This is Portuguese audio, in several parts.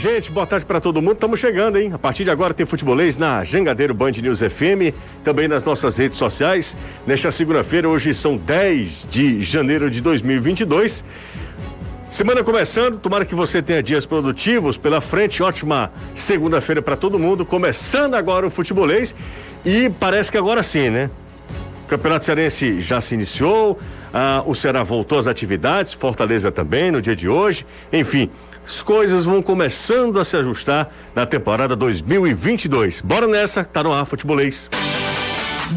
gente. Boa tarde para todo mundo. Estamos chegando, hein? A partir de agora tem futebolês na Jangadeiro Band News FM, também nas nossas redes sociais. Nesta segunda-feira, hoje são 10 de janeiro de 2022. Semana começando, tomara que você tenha dias produtivos pela frente. Ótima segunda-feira para todo mundo. Começando agora o futebolês e parece que agora sim, né? O Campeonato Cearense já se iniciou. Ah, o Ceará voltou às atividades, Fortaleza também no dia de hoje. Enfim, as coisas vão começando a se ajustar na temporada 2022. Bora nessa, tá no ar futebolês.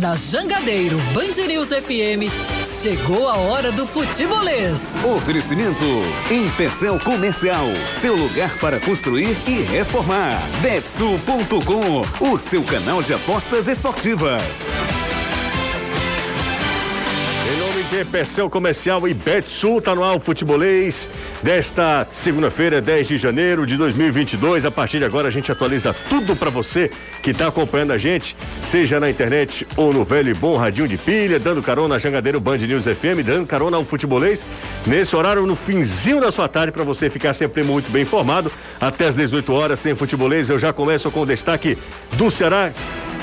Na Jangadeiro Band News FM, chegou a hora do futebolês. Oferecimento Empecel Comercial, seu lugar para construir e reformar. Betsul.com, o seu canal de apostas esportivas. GPCL Comercial e Betsul tá no ar o futebolês desta segunda-feira, 10 de janeiro de 2022. A partir de agora a gente atualiza tudo para você que está acompanhando a gente, seja na internet ou no velho e bom radinho de pilha, dando carona na Jangadeiro Band News FM, dando carona ao futebolês nesse horário no finzinho da sua tarde para você ficar sempre muito bem informado. Até às 18 horas tem futebolês. Eu já começo com o destaque do Ceará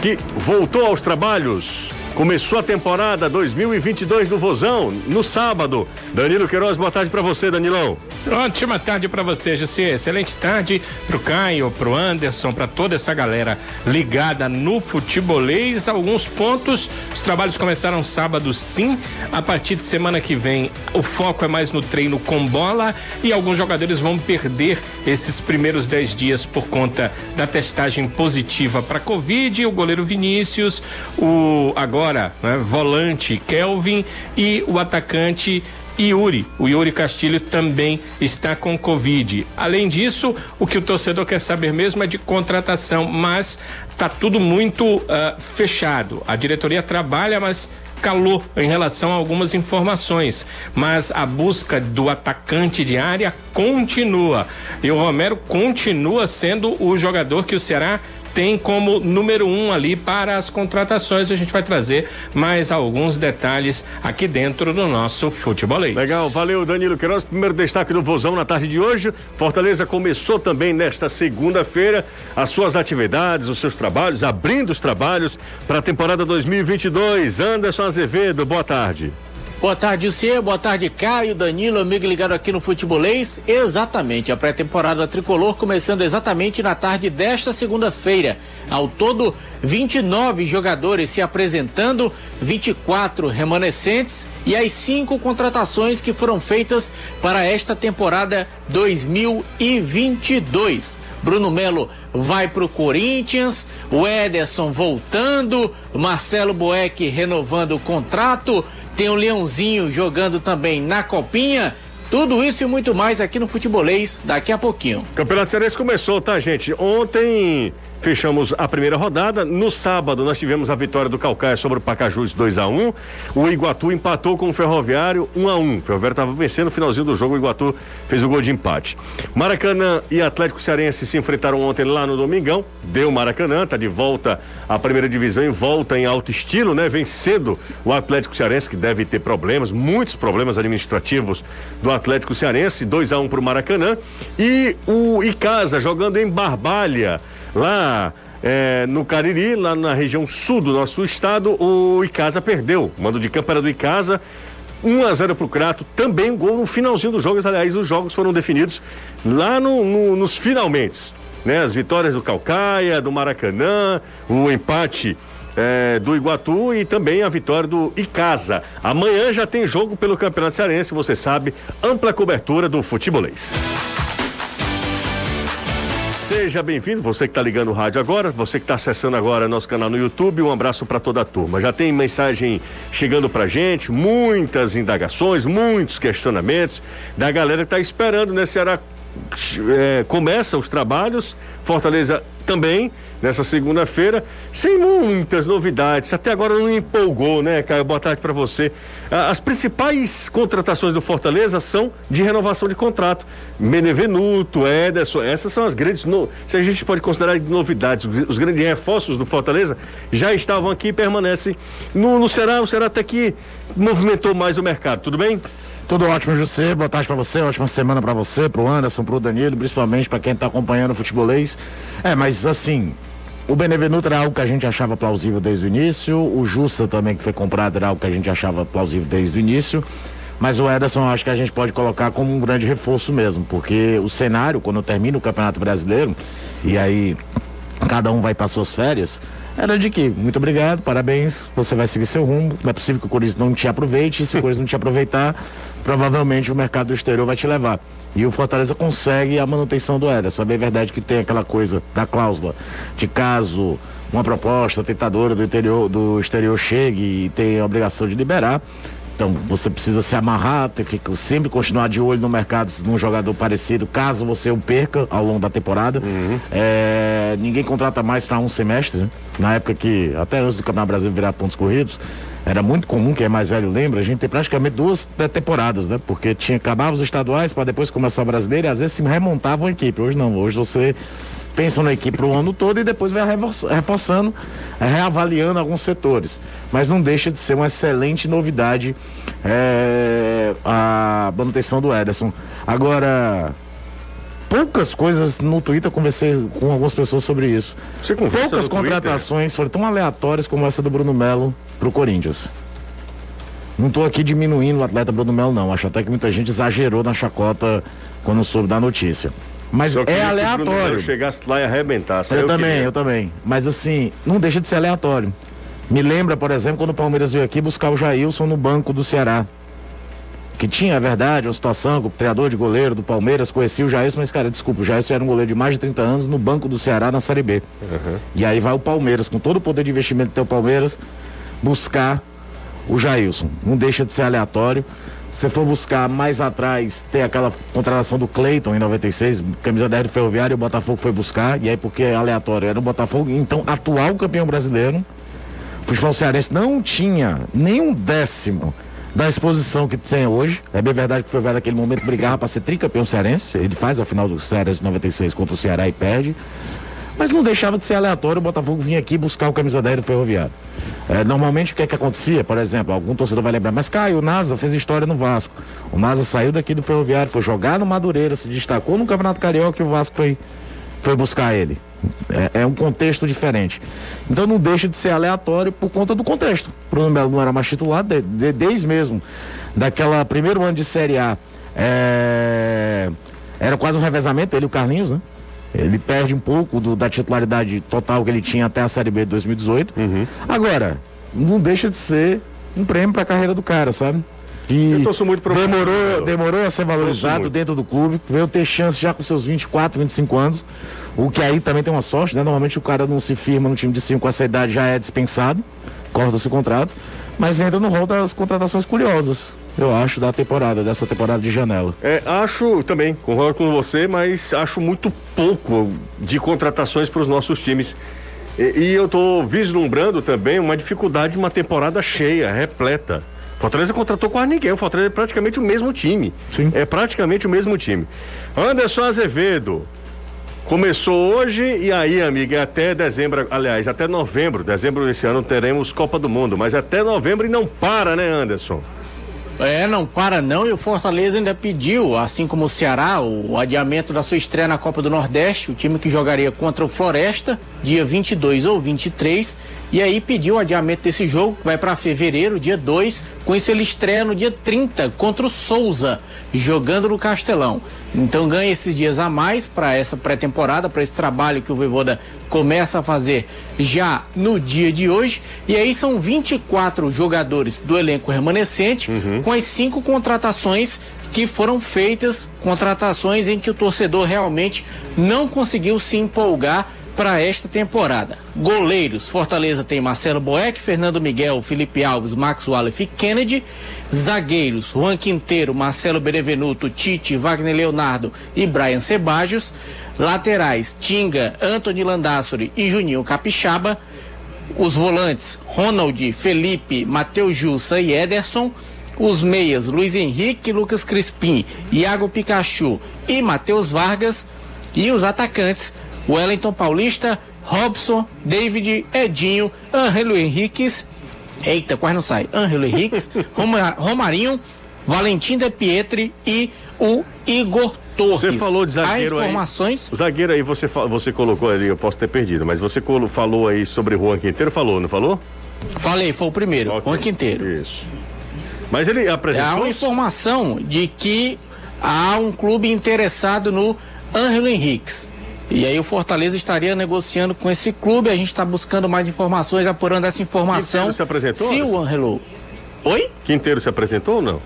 que voltou aos trabalhos Começou a temporada 2022 do Vozão no sábado. Danilo Queiroz, boa tarde para você, Danilão. Ótima tarde para você, José. Excelente tarde pro Caio, pro Anderson, para toda essa galera ligada no futebolês. Alguns pontos. Os trabalhos começaram sábado, sim. A partir de semana que vem, o foco é mais no treino com bola e alguns jogadores vão perder esses primeiros dez dias por conta da testagem positiva para Covid. O goleiro Vinícius, o agora né, volante Kelvin e o atacante Yuri. O Yuri Castilho também está com Covid. Além disso, o que o torcedor quer saber mesmo é de contratação, mas está tudo muito uh, fechado. A diretoria trabalha, mas calou em relação a algumas informações, mas a busca do atacante de área continua. E o Romero continua sendo o jogador que o Ceará tem como número um ali para as contratações. A gente vai trazer mais alguns detalhes aqui dentro do nosso futebolês. Legal, valeu Danilo Queiroz. Primeiro destaque do Vozão na tarde de hoje. Fortaleza começou também nesta segunda-feira as suas atividades, os seus trabalhos, abrindo os trabalhos para a temporada 2022. Anderson Azevedo, boa tarde. Boa tarde, Cê. Boa tarde, Caio, Danilo, amigo ligado aqui no Futebolês. Exatamente, a pré-temporada tricolor começando exatamente na tarde desta segunda-feira. Ao todo, 29 jogadores se apresentando, 24 remanescentes e as cinco contratações que foram feitas para esta temporada 2022. Bruno Melo vai para o Corinthians, o Ederson voltando, Marcelo Boeck renovando o contrato, tem o Leãozinho jogando também na Copinha. Tudo isso e muito mais aqui no Futebolês daqui a pouquinho. Campeonato Cearense começou, tá, gente? Ontem Fechamos a primeira rodada. No sábado, nós tivemos a vitória do Calcaia sobre o Pacajus 2 a 1 O Iguatu empatou com o Ferroviário 1 a 1 O Ferroviário estava vencendo no finalzinho do jogo. O Iguatu fez o gol de empate. Maracanã e Atlético Cearense se enfrentaram ontem lá no Domingão. Deu Maracanã, tá de volta à primeira divisão e volta em alto estilo, né? Vencendo o Atlético Cearense, que deve ter problemas, muitos problemas administrativos do Atlético Cearense. 2 a 1 para o Maracanã. E o Icasa jogando em Barbalha lá é, no Cariri, lá na região sul do nosso estado, o Icasa perdeu. O mando de campo era do Icasa. 1 a 0 para o Crato, também gol no finalzinho dos jogos. Aliás, os jogos foram definidos lá no, no, nos finalmente. Né? As vitórias do Calcaia, do Maracanã, o empate é, do Iguatu e também a vitória do Icasa. Amanhã já tem jogo pelo Campeonato Cearense, você sabe, ampla cobertura do futebolês. Seja bem-vindo, você que está ligando o rádio agora, você que está acessando agora nosso canal no YouTube, um abraço para toda a turma. Já tem mensagem chegando para gente, muitas indagações, muitos questionamentos da galera que está esperando, né? Ceará é, começa os trabalhos, Fortaleza também nessa segunda-feira, sem muitas novidades. Até agora não empolgou, né, Caio? Boa tarde para você. As principais contratações do Fortaleza são de renovação de contrato. Benevenuto, Ederson, essas são as grandes, no... se a gente pode considerar novidades, os grandes reforços do Fortaleza já estavam aqui e permanecem no, no Ceará. O Ceará até que movimentou mais o mercado, tudo bem? Tudo ótimo, José. Boa tarde para você, ótima semana para você, pro Anderson, pro Danilo, principalmente para quem tá acompanhando o futebolês. É, mas assim, o Benevenuto era algo que a gente achava plausível desde o início, o Justa também que foi comprado era algo que a gente achava plausível desde o início. Mas o Ederson acho que a gente pode colocar como um grande reforço mesmo, porque o cenário, quando termina o Campeonato Brasileiro, e aí cada um vai para suas férias, era de que, muito obrigado, parabéns, você vai seguir seu rumo, não é possível que o Corinthians não te aproveite, e se o Corinthians não te aproveitar, provavelmente o mercado do exterior vai te levar. E o Fortaleza consegue a manutenção do Ederson. É bem verdade que tem aquela coisa da cláusula de caso uma proposta tentadora do interior do exterior chegue e tem a obrigação de liberar. Então você precisa se amarrar, ter, fica, sempre continuar de olho no mercado de um jogador parecido, caso você o perca ao longo da temporada. Uhum. É, ninguém contrata mais para um semestre, né? Na época que, até antes do Campeonato Brasileiro virar pontos corridos, era muito comum, quem é mais velho lembra, a gente ter praticamente duas temporadas, né? Porque tinha acabava os estaduais para depois começar o brasileiro e às vezes se remontavam a equipe. Hoje não, hoje você pensa na equipe o ano todo e depois vai reforçando, é, reavaliando alguns setores. Mas não deixa de ser uma excelente novidade é, a manutenção do Ederson. Agora, poucas coisas no Twitter, conversei com algumas pessoas sobre isso. Você poucas contratações foram tão aleatórias como essa do Bruno Melo pro Corinthians. Não estou aqui diminuindo o atleta Bruno Melo, não. Acho até que muita gente exagerou na chacota quando soube da notícia. Mas é aleatório. Se chegasse lá e arrebentasse. Eu, eu também, queria. eu também. Mas assim, não deixa de ser aleatório. Me lembra, por exemplo, quando o Palmeiras veio aqui buscar o Jailson no banco do Ceará. Que tinha, é verdade, uma situação com o treinador de goleiro do Palmeiras, conhecia o Jailson, mas, cara, desculpa, o Jailson era um goleiro de mais de 30 anos no banco do Ceará na Série B. Uhum. E aí vai o Palmeiras, com todo o poder de investimento que tem o Palmeiras, buscar o Jailson. Não deixa de ser aleatório. Se for buscar mais atrás, tem aquela contratação do Cleiton em 96, camisa 10 do Ferroviário, o Botafogo foi buscar, e aí porque é aleatório, era o Botafogo, então atual campeão brasileiro, o futebol cearense não tinha nem um décimo da exposição que tem hoje. É bem verdade que o Ferroviário naquele momento brigava para ser tricampeão cearense, ele faz a final do Cearense 96 contra o Ceará e perde. Mas não deixava de ser aleatório o Botafogo vir aqui buscar o camisa 10 do Ferroviário. É, normalmente o que é que acontecia? Por exemplo, algum torcedor vai lembrar, mas Caio, o NASA fez história no Vasco. O NASA saiu daqui do Ferroviário, foi jogar no Madureira, se destacou no Campeonato Carioca e o Vasco foi, foi buscar ele. É, é, um contexto diferente. Então não deixa de ser aleatório por conta do contexto. Bruno Melo não era mais titular, de, de, desde mesmo daquela primeiro ano de Série A. É, era quase um revezamento, ele e o Carlinhos, né? Ele perde um pouco do, da titularidade total que ele tinha até a Série B de 2018. Uhum. Agora, não deixa de ser um prêmio para a carreira do cara, sabe? E muito demorou, demorou a ser valorizado dentro do clube, veio ter chance já com seus 24, 25 anos. O que aí também tem uma sorte, né? Normalmente o cara não se firma no time de 5 com essa idade já é dispensado, corta-se o contrato, mas entra no rol das contratações curiosas eu acho, da temporada, dessa temporada de janela. É, acho também, concordo com você, mas acho muito pouco de contratações para os nossos times. E, e eu estou vislumbrando também uma dificuldade de uma temporada cheia, repleta. Fortaleza contratou quase ninguém, o Fortaleza é praticamente o mesmo time. Sim. É praticamente o mesmo time. Anderson Azevedo. Começou hoje e aí, amiga, até dezembro, aliás, até novembro, dezembro desse ano teremos Copa do Mundo, mas até novembro e não para, né, Anderson? É, não para não. E o Fortaleza ainda pediu, assim como o Ceará, o adiamento da sua estreia na Copa do Nordeste, o time que jogaria contra o Floresta, dia 22 ou 23. E aí pediu o adiamento desse jogo, que vai para fevereiro, dia 2. Com isso, ele estreia no dia 30 contra o Souza, jogando no Castelão. Então ganha esses dias a mais para essa pré-temporada, para esse trabalho que o Voivoda começa a fazer já no dia de hoje. E aí são 24 jogadores do elenco remanescente, uhum. com as cinco contratações que foram feitas, contratações em que o torcedor realmente não conseguiu se empolgar para esta temporada. Goleiros: Fortaleza tem Marcelo Boeck, Fernando Miguel, Felipe Alves, Max Wallace e Kennedy. Zagueiros: Juan Quinteiro, Marcelo Benevenuto, Tite, Wagner Leonardo e Brian Sebajos. Laterais: Tinga, Anthony Landassori e Juninho Capixaba. Os volantes: Ronald, Felipe, Matheus Jussa e Ederson. Os meias: Luiz Henrique, Lucas Crispim, Iago Pikachu e Matheus Vargas. E os atacantes: Wellington Paulista, Robson, David, Edinho, Angelo Henriques. Eita, quase não sai. Angelo Henriques, Romarinho, Valentim De Pietri e o Igor Torres. Você falou de zagueiro Há informações... aí. Zagueiro aí você, você colocou ali, eu posso ter perdido, mas você falou aí sobre Juan Quinteiro, falou, não falou? Falei, foi o primeiro, okay. Juan Quinteiro. Isso. Mas ele apresentou. Há uma informação de que há um clube interessado no Ângelo Henriques. E aí o Fortaleza estaria negociando com esse clube. A gente está buscando mais informações, apurando essa informação. Quinteiro se apresentou? Se o Ângelo. Oi? Quinteiro se apresentou ou não?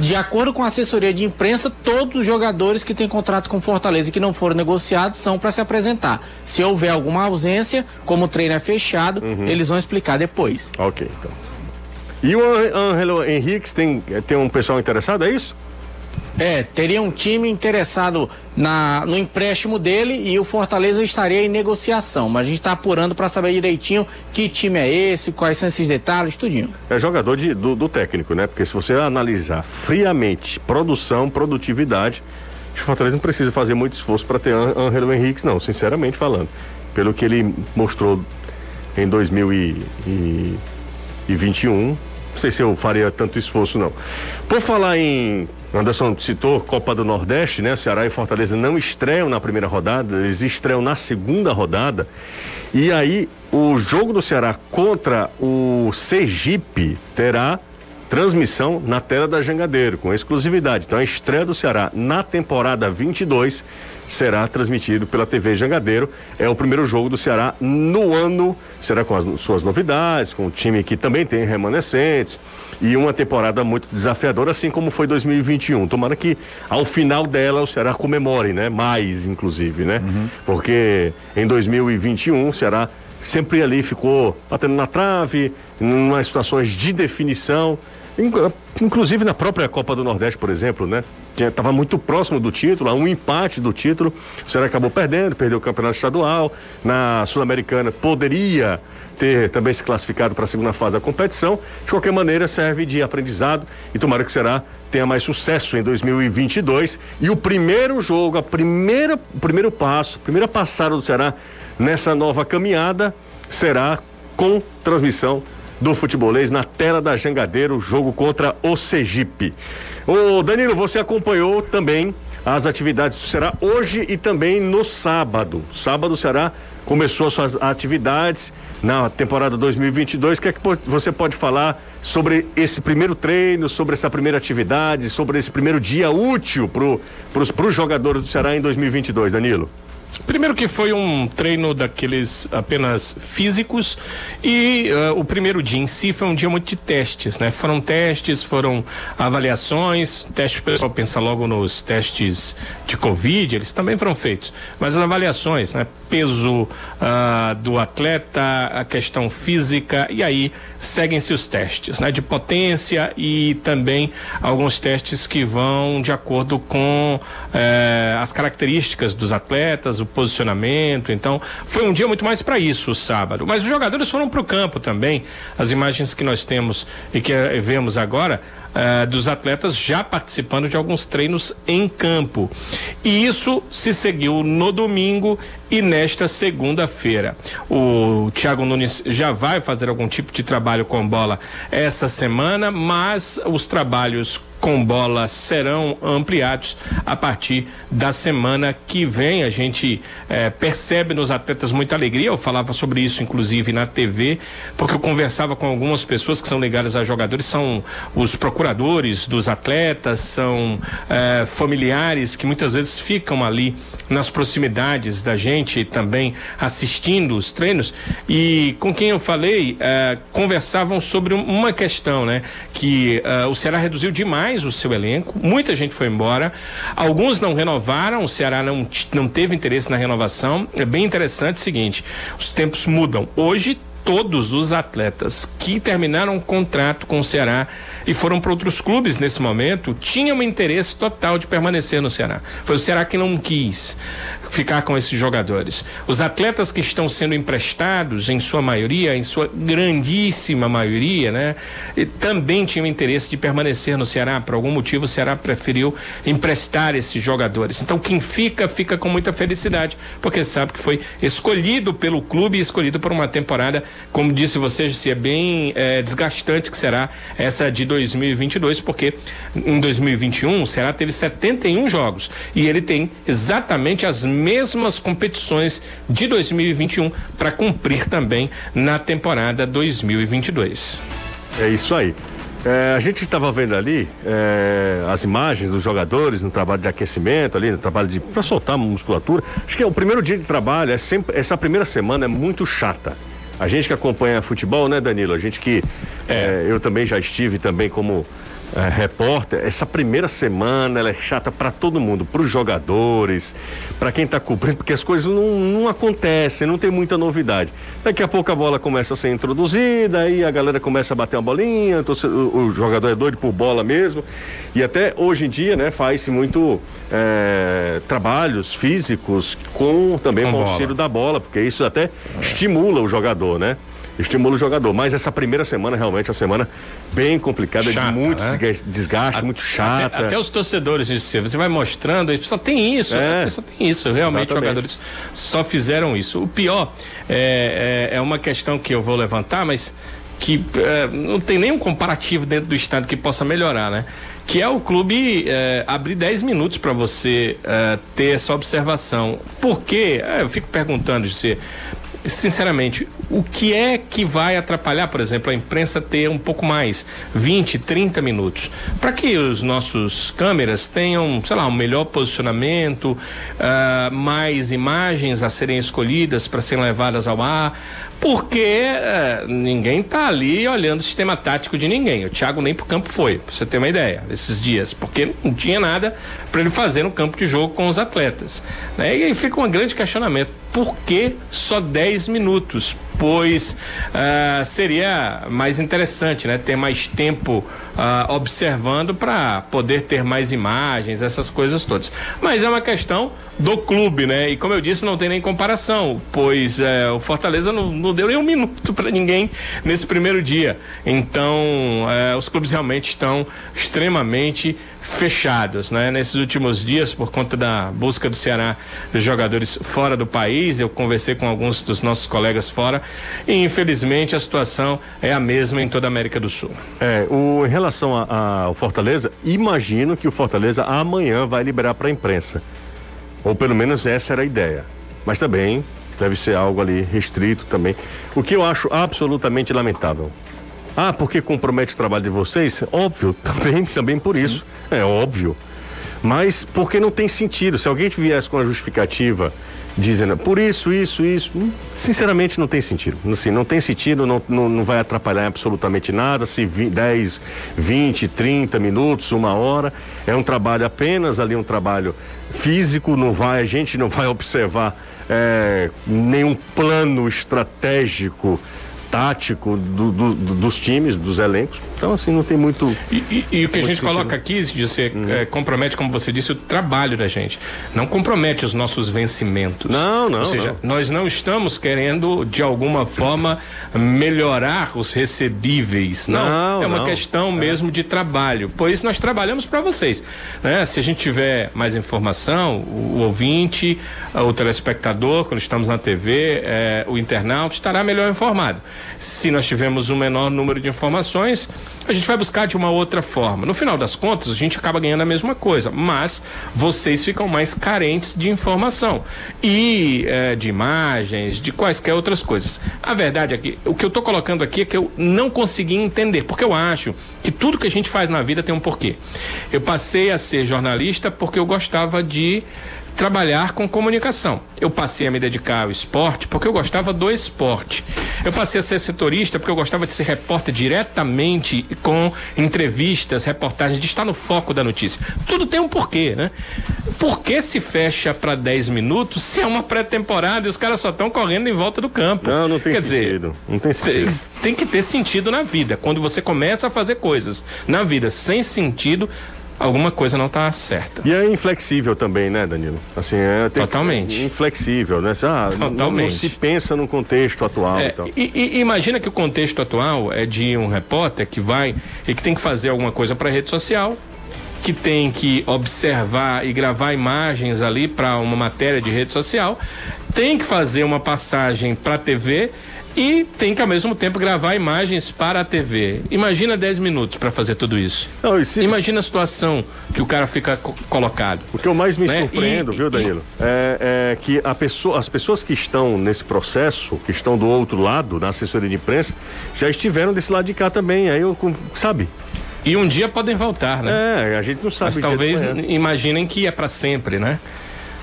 De acordo com a assessoria de imprensa, todos os jogadores que têm contrato com Fortaleza e que não foram negociados são para se apresentar. Se houver alguma ausência, como o treino é fechado, uhum. eles vão explicar depois. Ok, então. E o Angelo Henrique tem, tem um pessoal interessado, é isso? É, teria um time interessado na, no empréstimo dele e o Fortaleza estaria em negociação. Mas a gente está apurando para saber direitinho que time é esse, quais são esses detalhes, tudinho. É jogador de, do, do técnico, né? Porque se você analisar friamente produção, produtividade, o Fortaleza não precisa fazer muito esforço para ter Angelo Henrique, não, sinceramente falando. Pelo que ele mostrou em 2021, não sei se eu faria tanto esforço, não. Por falar em Anderson citou Copa do Nordeste, né? Ceará e Fortaleza não estreiam na primeira rodada, eles estreiam na segunda rodada. E aí, o jogo do Ceará contra o Sergipe terá transmissão na tela da Jangadeiro, com exclusividade. Então, a estreia do Ceará na temporada 22 será transmitido pela TV Jangadeiro. É o primeiro jogo do Ceará no ano. Será com as suas novidades, com o time que também tem remanescentes e uma temporada muito desafiadora, assim como foi 2021. Tomara que ao final dela o Ceará comemore, né? Mais, inclusive, né? Uhum. Porque em 2021 o Ceará sempre ali ficou batendo na trave, em situações de definição. Inclusive na própria Copa do Nordeste, por exemplo, né? Estava muito próximo do título, a um empate do título. O Ceará acabou perdendo, perdeu o campeonato estadual. Na Sul-Americana poderia ter também se classificado para a segunda fase da competição. De qualquer maneira, serve de aprendizado e tomara que o Ceará tenha mais sucesso em 2022. E o primeiro jogo, a primeira, o primeiro passo, a primeira passada do Ceará nessa nova caminhada será com transmissão do futebolês na tela da Jangadeiro, jogo contra o Sergipe. Ô Danilo, você acompanhou também as atividades do Ceará hoje e também no sábado. Sábado o Ceará começou suas atividades na temporada 2022. O que é que você pode falar sobre esse primeiro treino, sobre essa primeira atividade, sobre esse primeiro dia útil para os jogadores do Ceará em 2022, Danilo? Primeiro que foi um treino daqueles apenas físicos e uh, o primeiro dia em si foi um dia muito de testes, né? Foram testes, foram avaliações, testes, o pessoal pensa logo nos testes de Covid, eles também foram feitos, mas as avaliações, né? Peso uh, do atleta, a questão física e aí seguem-se os testes, né? De potência e também alguns testes que vão de acordo com uh, as características dos atletas, o posicionamento. Então, foi um dia muito mais para isso, o sábado. Mas os jogadores foram para o campo também. As imagens que nós temos e que uh, vemos agora uh, dos atletas já participando de alguns treinos em campo. E isso se seguiu no domingo e nesta segunda-feira. O Thiago Nunes já vai fazer algum tipo de trabalho com bola essa semana, mas os trabalhos com bola serão ampliados a partir da semana que vem. A gente eh, percebe nos atletas muita alegria. Eu falava sobre isso, inclusive, na TV, porque eu conversava com algumas pessoas que são ligadas a jogadores, são os procuradores dos atletas, são eh, familiares que muitas vezes ficam ali nas proximidades da gente também assistindo os treinos. E com quem eu falei, eh, conversavam sobre uma questão, né? Que o Ceará reduziu demais mais o seu elenco, muita gente foi embora, alguns não renovaram, o Ceará não, não teve interesse na renovação. É bem interessante o seguinte: os tempos mudam. Hoje todos os atletas que terminaram o contrato com o Ceará e foram para outros clubes nesse momento tinham interesse total de permanecer no Ceará. Foi o Ceará que não quis ficar com esses jogadores. Os atletas que estão sendo emprestados, em sua maioria, em sua grandíssima maioria, né, também tinham interesse de permanecer no Ceará. Por algum motivo, o Ceará preferiu emprestar esses jogadores. Então, quem fica, fica com muita felicidade, porque sabe que foi escolhido pelo clube e escolhido por uma temporada Como disse você, Jussi, é bem é, desgastante que será essa de 2022, porque em 2021 o Ceará teve 71 jogos e ele tem exatamente as mesmas competições de 2021 para cumprir também na temporada 2022. É isso aí. É, a gente estava vendo ali é, as imagens dos jogadores no trabalho de aquecimento ali, no trabalho de para soltar a musculatura. Acho que é o primeiro dia de trabalho é sempre essa primeira semana é muito chata. A gente que acompanha futebol, né, Danilo? A gente que é. eu também já estive também como é, repórter, essa primeira semana ela é chata para todo mundo, para os jogadores, para quem está cobrindo, porque as coisas não, não acontecem, não tem muita novidade. Daqui a pouco a bola começa a ser introduzida, aí a galera começa a bater uma bolinha, o, o jogador é doido por bola mesmo. E até hoje em dia, né, faz-se muito é, trabalhos físicos com também com, com o auxílio da bola, porque isso até é. estimula o jogador, né? Estimula o jogador. Mas essa primeira semana realmente é uma semana bem complicada, chata, de muito né? desgaste, a, muito chata. Até, até, os torcedores, você vai mostrando, só tem isso, é. só tem isso. Realmente, Exatamente. jogadores só fizeram isso. O pior é, é, é uma questão que eu vou levantar, mas que é, não tem nenhum comparativo dentro do estado que possa melhorar, né? Que é o clube é, abrir 10 minutos para você é, ter essa observação. Por quê? É, eu fico perguntando, você sinceramente, o que é que vai atrapalhar, por exemplo, a imprensa ter um pouco mais, 20, 30 minutos, para que os nossos câmeras tenham, sei lá, um melhor posicionamento, uh, mais imagens a serem escolhidas para serem levadas ao ar, porque uh, ninguém está ali olhando o sistema tático de ninguém. O Thiago nem pro campo foi, para você ter uma ideia, esses dias, porque não tinha nada para ele fazer no campo de jogo com os atletas. Né? E aí fica um grande questionamento por que só 10 minutos? Pois uh, seria mais interessante, né? Ter mais tempo uh, observando para poder ter mais imagens, essas coisas todas. Mas é uma questão do clube, né? E como eu disse, não tem nem comparação, pois uh, o Fortaleza não, não, deu nem um minuto para ninguém nesse primeiro dia. Então, eh, os clubes realmente estão extremamente fechados, né? Nesses últimos dias, por conta da busca do Ceará de jogadores fora do país, eu conversei com alguns dos nossos colegas fora e infelizmente a situação é a mesma em toda a América do Sul. É, o, em relação ao Fortaleza, imagino que o Fortaleza amanhã vai liberar para a imprensa, ou pelo menos essa era a ideia, mas também deve ser algo ali restrito também, o que eu acho absolutamente lamentável. Ah, porque compromete o trabalho de vocês? Óbvio, também, também por isso. É óbvio. Mas porque não tem sentido. Se alguém viesse com a justificativa dizendo por isso, isso, isso, hum, sinceramente não tem sentido. Assim, não tem sentido, não, não, não vai atrapalhar absolutamente nada. Se 10, 20, 30 minutos, uma hora, é um trabalho apenas ali, um trabalho físico, não vai, a gente não vai observar é, nenhum plano estratégico tático do, do, dos times, dos elencos. Então, assim, não tem muito. E, e, e o que a gente sentido. coloca aqui, de ser, uhum. é, compromete, como você disse, o trabalho da gente. Não compromete os nossos vencimentos. Não, não. Ou seja, não. nós não estamos querendo, de alguma forma, melhorar os recebíveis. Não. não é uma não. questão é. mesmo de trabalho. Pois nós trabalhamos para vocês. Né? Se a gente tiver mais informação, o, o ouvinte, o telespectador, quando estamos na TV, é, o internauta estará melhor informado. Se nós tivermos um menor número de informações, a gente vai buscar de uma outra forma. No final das contas, a gente acaba ganhando a mesma coisa, mas vocês ficam mais carentes de informação e é, de imagens, de quaisquer outras coisas. A verdade é que o que eu estou colocando aqui é que eu não consegui entender, porque eu acho que tudo que a gente faz na vida tem um porquê. Eu passei a ser jornalista porque eu gostava de trabalhar com comunicação. Eu passei a me dedicar ao esporte porque eu gostava do esporte. Eu passei a ser setorista porque eu gostava de ser repórter diretamente com entrevistas, reportagens, de estar no foco da notícia. Tudo tem um porquê, né? Por que se fecha para 10 minutos se é uma pré-temporada e os caras só estão correndo em volta do campo? Não, não tem Quer sentido. Dizer, não tem sentido. Tem, tem que ter sentido na vida. Quando você começa a fazer coisas na vida sem sentido, alguma coisa não está certa. E é inflexível também, né, Danilo? Assim, é totalmente inflexível, né? Ah, totalmente. Não, não, se pensa no contexto atual. É, e, e, imagina que o contexto atual é de um repórter que vai e que tem que fazer alguma coisa para a rede social, que tem que observar e gravar imagens ali para uma matéria de rede social, tem que fazer uma passagem para a TV e tem que ao mesmo tempo gravar imagens para a TV. Imagina 10 minutos para fazer tudo isso. Não, se... Imagina a situação que o cara fica co colocado. O que eu mais me né? surpreendo, e, viu, Danilo, e... é, é, que a pessoa, as pessoas que estão nesse processo, que estão do outro lado, na assessoria de imprensa, já estiveram desse lado de cá também. Aí eu, sabe? E um dia podem voltar, né? É, a gente não sabe. Mas talvez imaginem que é para sempre, né?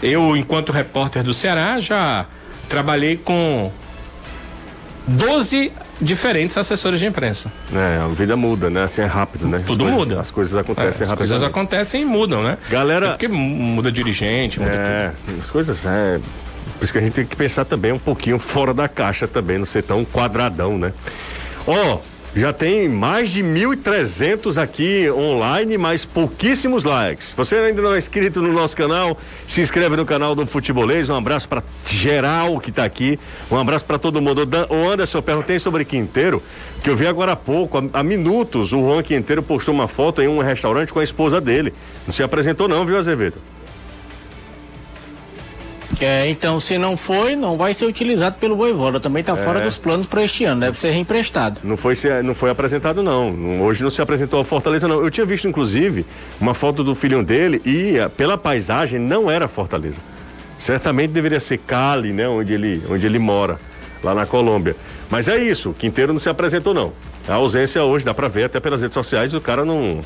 Eu, enquanto repórter do Ceará, já trabalhei com 12 diferentes assessores de imprensa. É, a vida muda, né? Assim é rápido, né? Tudo as muda. Coisas, as coisas acontecem é, rápido. As coisas acontecem e mudam, né? Galera. É porque muda dirigente, muda É, tudo. as coisas é. Por isso que a gente tem que pensar também um pouquinho fora da caixa também, não ser tão quadradão, né? Ó, oh, já tem mais de 1.300 aqui online, mas pouquíssimos likes. Você ainda não é inscrito no nosso canal, se inscreve no canal do Futebolês. Um abraço para geral que está aqui. Um abraço para todo mundo. O Anderson, eu perguntei sobre Quinteiro, que eu vi agora há pouco, há, há minutos, o Juan Quinteiro postou uma foto em um restaurante com a esposa dele. Não se apresentou, não, viu, Azevedo? É, então se não foi, não vai ser utilizado pelo Voivoda. Também está é. fora dos planos para este ano, deve ser reemprestado. Não foi, não foi apresentado, não. Hoje não se apresentou a Fortaleza, não. Eu tinha visto, inclusive, uma foto do filhinho dele e, pela paisagem, não era Fortaleza. Certamente deveria ser Cali, né? Onde ele, onde ele mora, lá na Colômbia. Mas é isso, Quinteiro não se apresentou, não. A ausência hoje, dá para ver até pelas redes sociais, o cara não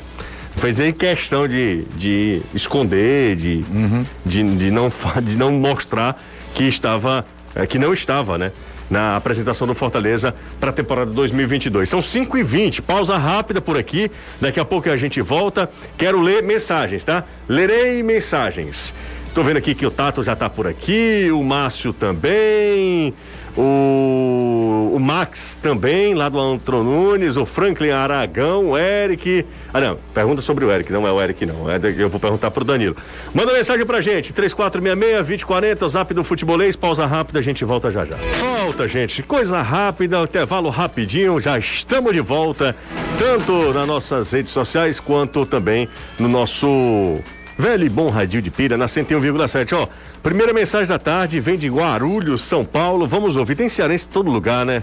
fez aí questão de, de esconder, de, uhum. de, de, não, de não mostrar que estava, é, que não estava, né? Na apresentação do Fortaleza para a temporada 2022. São 5 e 20 pausa rápida por aqui. Daqui a pouco a gente volta. Quero ler mensagens, tá? Lerei mensagens. Tô vendo aqui que o Tato já tá por aqui, o Márcio também. O, o Max também, lá do Antro Nunes, o Franklin Aragão, o Eric. Ah, não, pergunta sobre o Eric, não é o Eric, não. É, eu vou perguntar pro Danilo. Manda mensagem pra gente, 3466-2040, zap do futebolês, pausa rápida, a gente volta já já. Volta, gente, coisa rápida, intervalo rapidinho, já estamos de volta, tanto nas nossas redes sociais quanto também no nosso velho e bom radinho de pilha na 101,7, ó. Primeira mensagem da tarde vem de Guarulhos, São Paulo. Vamos ouvir. Tem cearense em todo lugar, né?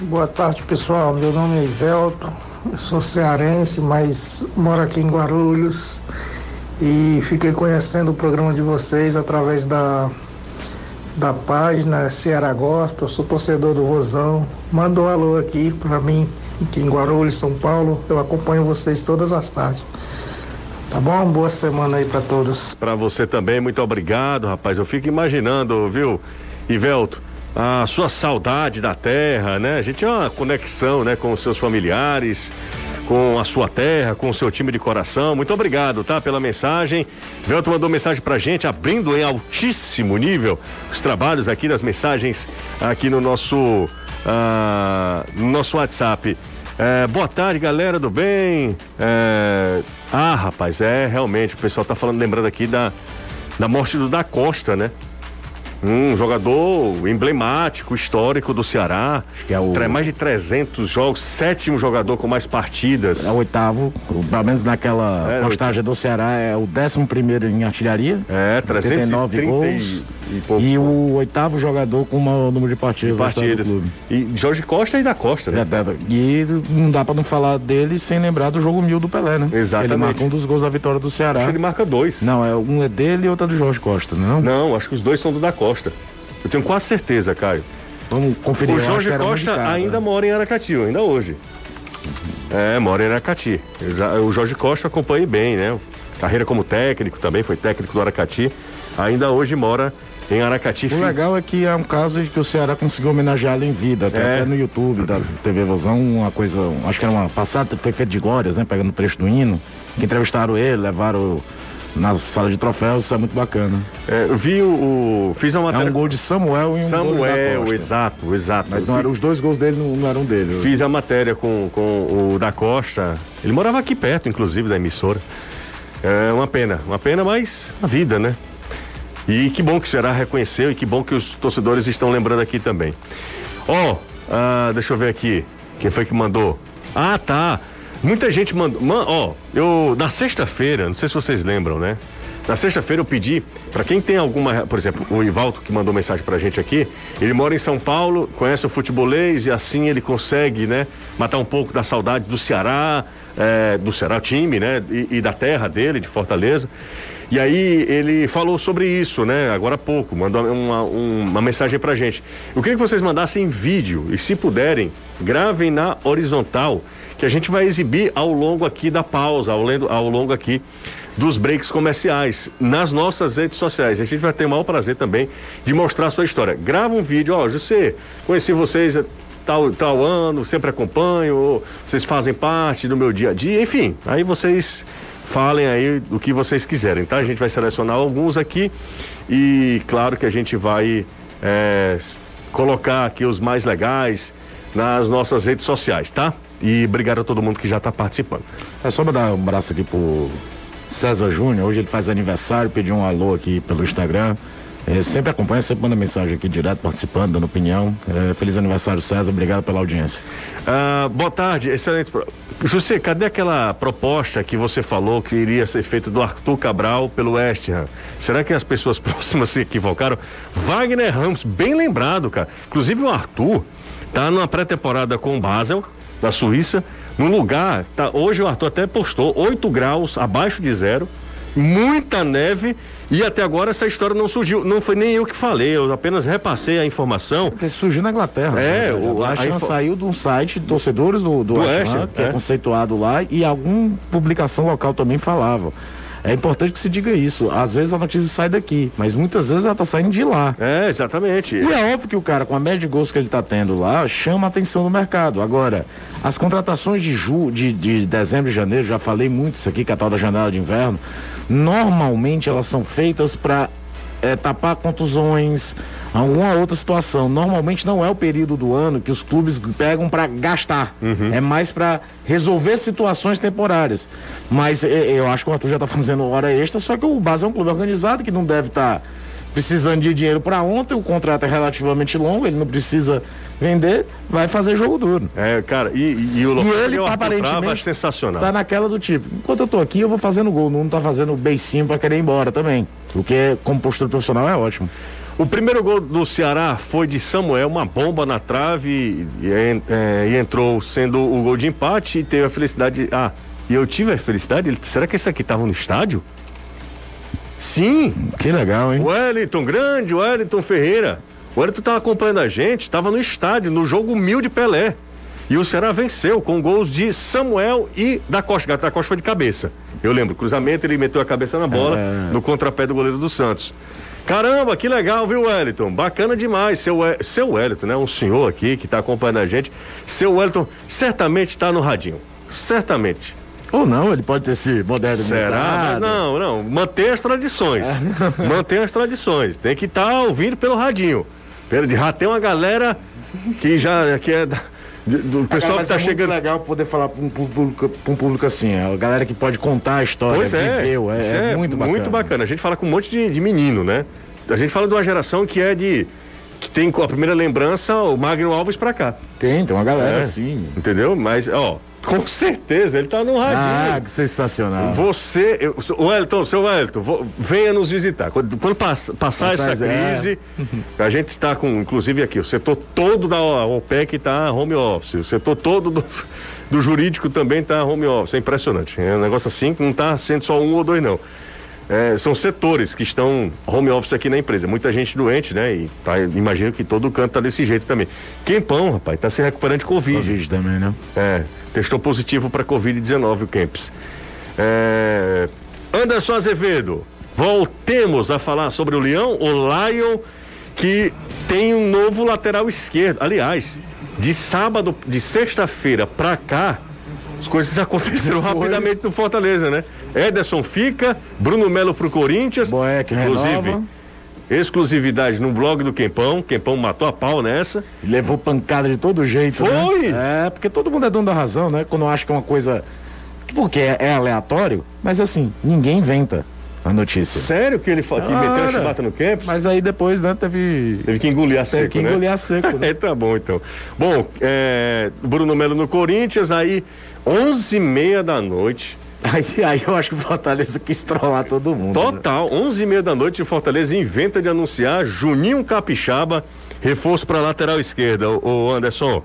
Boa tarde, pessoal. Meu nome é Ivelto. Eu sou cearense, mas moro aqui em Guarulhos. E fiquei conhecendo o programa de vocês através da, da página Ceará Gospel. Eu sou torcedor do Rosão. Manda um alô aqui para mim, aqui em Guarulhos, São Paulo. Eu acompanho vocês todas as tardes. Tá bom? Boa semana aí para todos. Para você também, muito obrigado, rapaz. Eu fico imaginando, viu, Ivelto, a sua saudade da terra, né? A gente tem uma conexão, né, com os seus familiares, com a sua terra, com o seu time de coração. Muito obrigado, tá? Pela mensagem. Velto mandou mensagem pra gente, abrindo em altíssimo nível os trabalhos aqui das mensagens aqui no nosso, uh, no nosso WhatsApp. É, boa tarde, galera do bem. É, ah, rapaz, é realmente, o pessoal tá falando, lembrando aqui da, da morte do Da Costa, né? Um jogador emblemático, histórico do Ceará. Acho que é o. Mais de 300 jogos, sétimo jogador com mais partidas. É o oitavo, pelo menos naquela é, postagem do Ceará, é o décimo primeiro em artilharia. É, 339 gols. E, pouco, e o oitavo jogador com o maior número de partidas. De partidas. E Jorge Costa e da Costa, né? É, e não dá pra não falar dele sem lembrar do jogo mil do Pelé, né? Exatamente. Ele marca um dos gols da vitória do Ceará. Acho que ele marca dois. Não, é, um é dele e outro é do Jorge Costa, não? Não, acho que os dois são do da Costa. Eu tenho quase certeza, Caio. Vamos conferir. O Jorge Costa ainda mora em Aracati, ainda hoje. É, mora em Aracati. Já, o Jorge Costa acompanhei bem, né? Carreira como técnico também, foi técnico do Aracati. Ainda hoje mora em Aracati. O legal é que é um caso que o Ceará conseguiu homenageá-lo em vida, até, é. até, no YouTube da TV Vozão, uma coisa, acho que era uma passada, foi feita de glórias, né? Pegando o trecho do hino, que entrevistaram ele, levaram na sala de troféus, isso é muito bacana. É, eu vi o, o, Fiz uma matéria. É um gol de Samuel e um Samuel, gol exato, exato. Mas não era, os dois gols dele não, não eram dele. Fiz a matéria com, com o da Costa. Ele morava aqui perto, inclusive, da emissora. É uma pena, uma pena, mas a vida, né? E que bom que o Ceará reconheceu e que bom que os torcedores estão lembrando aqui também. Ó, oh, ah, deixa eu ver aqui. Quem foi que mandou? Ah, tá. Muita gente mandou. Man, ó, eu. Na sexta-feira, não sei se vocês lembram, né? Na sexta-feira eu pedi para quem tem alguma, por exemplo, o Ivaldo que mandou mensagem pra gente aqui, ele mora em São Paulo, conhece o futebolês e assim ele consegue, né, matar um pouco da saudade do Ceará, é, do Ceará time, né, e, e da terra dele, de Fortaleza. E aí ele falou sobre isso, né? Agora há pouco, mandou uma, uma mensagem pra gente. Eu queria que vocês mandassem vídeo e, se puderem, gravem na horizontal, que a gente vai exibir ao longo aqui da pausa, ao, longo, ao longo aqui dos breaks comerciais nas nossas redes sociais. A gente vai ter o maior prazer também de mostrar a sua história. Grava um vídeo, ó, José, conheci vocês tal, tal ano, sempre acompanho, vocês fazem parte do meu dia a dia, enfim, aí vocês falem aí do que vocês quiserem, tá? A gente vai selecionar alguns aqui e claro que a gente vai é, colocar aqui os mais legais nas nossas redes sociais, tá? E obrigado a todo mundo que já está participando. É só mandar um abraço aqui pro César Júnior, hoje ele faz aniversário, pediu um alô aqui pelo Instagram. É, sempre acompanha, sempre manda mensagem aqui direto, participando, dando opinião. É, feliz aniversário, César. Obrigado pela audiência. Ah, boa tarde, excelente. José, cadê aquela proposta que você falou que iria ser feita do Arthur Cabral pelo West Ham? Será que as pessoas próximas se equivocaram? Wagner Ramos, bem lembrado, cara. Inclusive o Arthur tá numa pré-temporada com o Basel, da Suíça, num lugar, tá, hoje o Arthur até postou 8 graus abaixo de zero, muita neve e até agora essa história não surgiu. Não foi nem eu que falei, eu apenas repassei a informação. Porque surgiu na Inglaterra. É, né, o, a, a info... saiu de um site de torcedores do, do, Do que é. é. conceituado lá, e alguma publicação local também falava. É importante que se diga isso. Às vezes a notícia sai daqui, mas muitas vezes ela tá saindo de lá. É, exatamente. E é óbvio que o cara, com a média de gols que ele tá tendo lá, chama a atenção do mercado. Agora, as contratações de, ju, de, de dezembro e janeiro, já falei muito isso aqui, que é a tal da janela de inverno, normalmente elas são feitas para é, tapar contusões, alguma outra situação. Normalmente não é o período do ano que os clubes pegam para gastar. É mais para resolver situações temporárias. Mas é, eu acho que o Arthur já está fazendo hora extra, só que o Base é um clube organizado que não deve estar precisando de dinheiro para ontem, o contrato é relativamente longo, ele não precisa vender, vai fazer jogo duro. É, cara, e, e, e o E local ele que o Arthur aparentemente Trava é sensacional. Tá naquela do tipo, enquanto eu tô aqui, eu vou fazendo gol, não tá fazendo beicinho para querer ir embora também. O que é, como postura profissional é ótimo. O primeiro gol do Ceará foi de Samuel, uma bomba na trave e, e, é, e entrou sendo o gol de empate e teve a felicidade. Ah, e eu tive a felicidade? Ele- Será que esse aqui tava no estádio? Sim, Que legal, hein? o Wellington, grande Wellington Ferreira. O Wellington tava acompanhando a gente, estava no estádio, no jogo humilde Pelé. E o Ceará venceu com gols de Samuel e da Costa. Da Costa foi de cabeça. Eu lembro, cruzamento, ele meteu a cabeça na bola É. no contrapé do goleiro do Santos. Caramba, que legal, viu, Wellington? Bacana demais. Seu, seu Wellington, né? Um senhor aqui que está acompanhando a gente. Seu Wellington certamente está no radinho. Certamente. Ou não, ele pode ter se modernizado. Será? Não, não. Manter as tradições. Manter as tradições. Tem que estar ouvindo pelo radinho. Pelo, já tem uma galera que já que é do pessoal que Mas é está chegando. muito legal poder falar para um público, pra um público assim, a galera que pode contar a história, Pois é, viveu, é, isso é muito bacana. Muito bacana. A gente fala com um monte de, de menino, né? A gente fala de uma geração que é de. Que tem a primeira lembrança, o Magno Alves pra cá. Tem, tem uma galera É, assim. Entendeu? Mas, ó, com certeza, ele tá no radinho. Ah, que sensacional. Você, eu, o Wellington, seu Wellington, vo- venha nos visitar. Quando, quando pass- passar Passar essa essa- crise, a gente está com, inclusive aqui, o setor todo da OPEC está home office, o setor todo do, do jurídico também está home office. É impressionante. É um negócio assim que não está sendo só um ou dois, não. É, são setores que estão home office aqui na empresa. Muita gente doente, né? E tá, imagino que todo canto tá desse jeito também. Quempão, rapaz, tá se recuperando de Covid. Covid também, né? É, testou positivo para Covid-19 o Kempis. É, Anderson Azevedo, voltemos a falar sobre o Leão, o Lion, que tem um novo lateral esquerdo. Aliás, de sábado, de sexta-feira para cá, as coisas aconteceram rapidamente no Fortaleza, né? Ederson fica, Bruno Melo pro Corinthians. Boeck inclusive, renova. exclusividade no blog do Quempão. Quempão matou a pau nessa. Levou pancada de todo jeito, Foi? né? É, porque todo mundo é dono da razão, né? Quando acha que é uma coisa. Porque é, é aleatório, mas assim, ninguém inventa a notícia. Sério que ele fa- que meteu a chibata no Kempis? Mas aí depois, né, teve. Teve que engolir a seco, Teve que né? engolir a seco, né? É, tá bom, então. Bom, é, Bruno Melo no Corinthians, aí 11 e meia da noite, Aí, aí eu acho que o Fortaleza quis trollar todo mundo. né? Total, 11 e meia da noite, o Fortaleza inventa de anunciar Juninho Capixaba, reforço para lateral esquerda, o Anderson.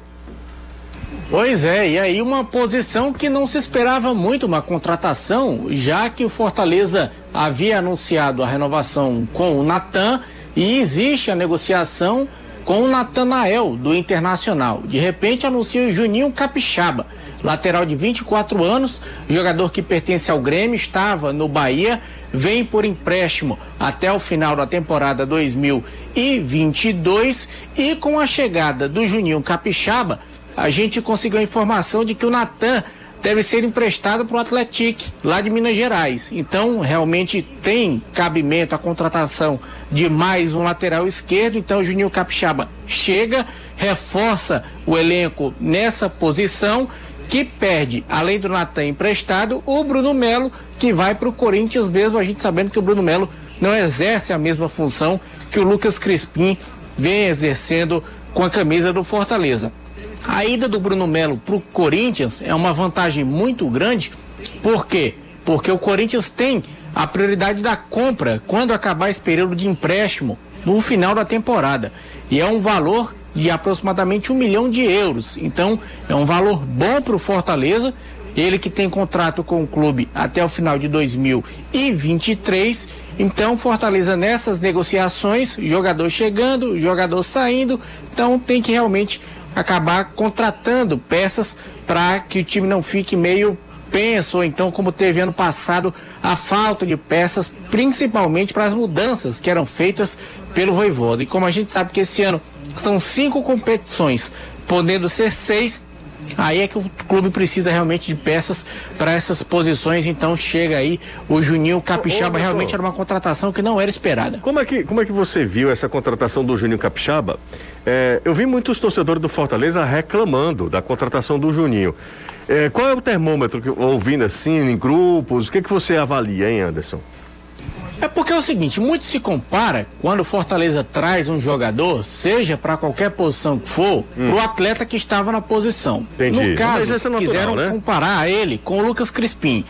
Pois é, e aí uma posição que não se esperava muito uma contratação, já que o Fortaleza havia anunciado a renovação com o Natan e existe a negociação com o Natanael do Internacional. De repente anuncia o Juninho Capixaba, lateral de 24 anos, jogador que pertence ao Grêmio, estava no Bahia, vem por empréstimo até o final da temporada 2022 e com a chegada do Juninho Capixaba, a gente conseguiu a informação de que o Natan deve ser emprestado para o Atlético, lá de Minas Gerais. Então, realmente tem cabimento a contratação de mais um lateral esquerdo. Então, o Juninho Capixaba chega, reforça o elenco nessa posição, que perde, além do Natan emprestado, o Bruno Melo, que vai para o Corinthians mesmo, a gente sabendo que o Bruno Melo não exerce a mesma função que o Lucas Crispim vem exercendo com a camisa do Fortaleza. A ida do Bruno Melo para o Corinthians é uma vantagem muito grande. Por quê? Porque o Corinthians tem a prioridade da compra quando acabar esse período de empréstimo no final da temporada. E é um valor de aproximadamente um milhão de euros. Então, é um valor bom para o Fortaleza. Ele que tem contrato com o clube até o final de 2023. Então, Fortaleza nessas negociações, jogador chegando, jogador saindo. Então, tem que realmente acabar contratando peças para que o time não fique meio penso, ou então como teve ano passado a falta de peças, principalmente para as mudanças que eram feitas pelo Voivoda. E como a gente sabe que esse ano são cinco competições, podendo ser seis, aí é que o clube precisa realmente de peças para essas posições. Então chega aí o Juninho Capixaba, Ô, realmente era uma contratação que não era esperada. Como é que, como é que você viu essa contratação do Juninho Capixaba? É, eu vi muitos torcedores do Fortaleza reclamando da contratação do Juninho. É, qual é o termômetro que ouvindo assim em grupos? O que, que você avalia, hein, Anderson? É porque é o seguinte, muito se compara quando o Fortaleza traz um jogador, seja para qualquer posição que for, pro atleta que estava na posição. Hum. Entendi. No caso, é natural, quiseram né? comparar ele com o Lucas Crispim.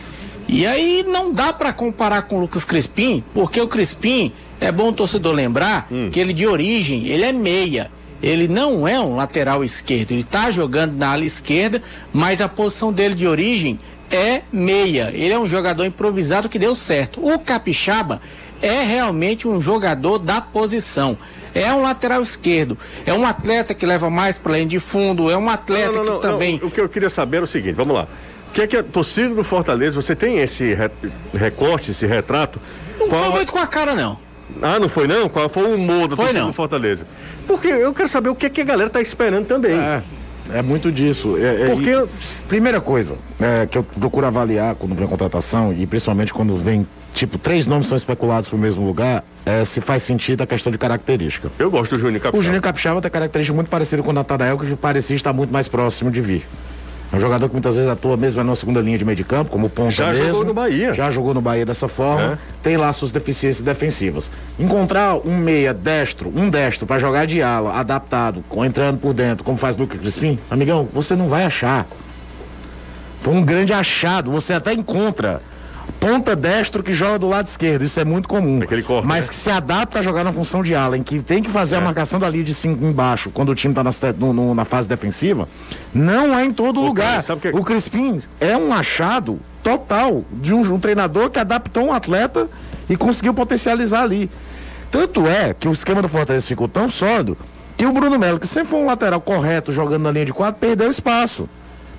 E aí não dá para comparar com o Lucas Crispim, porque o Crispim, é bom o torcedor lembrar Hum. que ele de origem, ele é meia. Ele não é um lateral esquerdo, ele tá jogando na ala esquerda, mas a posição dele de origem é meia. Ele é um jogador improvisado que deu certo. O Capixaba é realmente um jogador da posição. É um lateral esquerdo. É um atleta que leva mais para linha de fundo. É um atleta Não, não, não, que também. O que eu queria saber é o seguinte, vamos lá. O que é que a torcida do Fortaleza, você tem esse re- recorte, esse retrato? Não Qual foi muito com a cara, não. Ah, não foi não? Qual foi o humor da Foi torcida não. do Fortaleza? Porque eu quero saber o que, é que a galera tá esperando também. É, é muito disso. É, é, Porque e- Primeira coisa é, que eu procuro avaliar quando vem contratação, e principalmente quando vem, tipo, três nomes são especulados pro mesmo lugar, é se faz sentido a questão de característica. Eu gosto do Juninho O Capixaba. Juninho Capixaba tem característica muito parecida com o Natanael, que parecia estar muito mais próximo de vir. É um jogador que muitas vezes atua mesmo na segunda linha de meio de campo, como ponta Já mesmo. jogou no Bahia. Já jogou no Bahia dessa forma. É. Tem lá suas deficiências defensivas. Encontrar um meia destro, um destro para jogar de ala, adaptado, entrando por dentro, como faz Lucas Crispim, amigão, você não vai achar. Foi um grande achado. Você até encontra ponta destro que joga do lado esquerdo. Isso é muito comum. Aquele corte, Mas né? que se adapta a jogar na função de ala, em que tem que fazer a É. marcação da linha de 5 embaixo, quando o time está na, na fase defensiva, não é em todo Ô, lugar. cara, que- O Crispim é um achado total de um, um treinador que adaptou um atleta e conseguiu potencializar ali. Tanto é que o esquema do Fortaleza ficou tão sólido que o Bruno Melo, que sempre foi um lateral correto jogando na linha de quatro, perdeu espaço.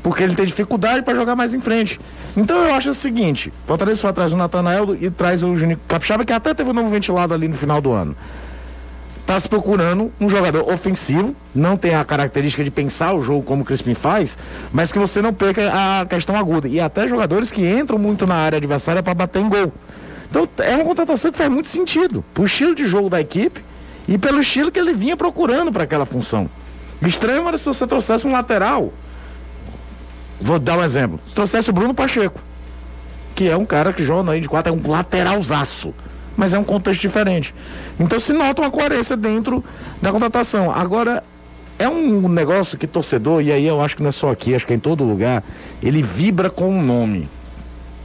Porque ele tem dificuldade para jogar mais em frente. Então eu acho o seguinte: Fortaleza foi atrás do Natanael e traz o Juninho Capixaba, que até teve o nome ventilado ali no final do ano. Tá se procurando um jogador ofensivo, não tem a característica de pensar o jogo como o Crispim faz, mas que você não perca a questão aguda. E até jogadores que entram muito na área adversária para bater em gol. Então é uma contratação que faz muito sentido, pro estilo de jogo da equipe e pelo estilo que ele vinha procurando para aquela função. Estranho era se você trouxesse um lateral. Vou dar um exemplo. Se trouxesse o Bruno Pacheco, que é um cara que joga linha de quatro, é um lateralzaço. Mas é um contexto diferente. Então se nota uma coerência dentro da contratação. Agora, é um negócio que torcedor, e aí eu acho que não é só aqui, acho que é em todo lugar, ele vibra com o nome.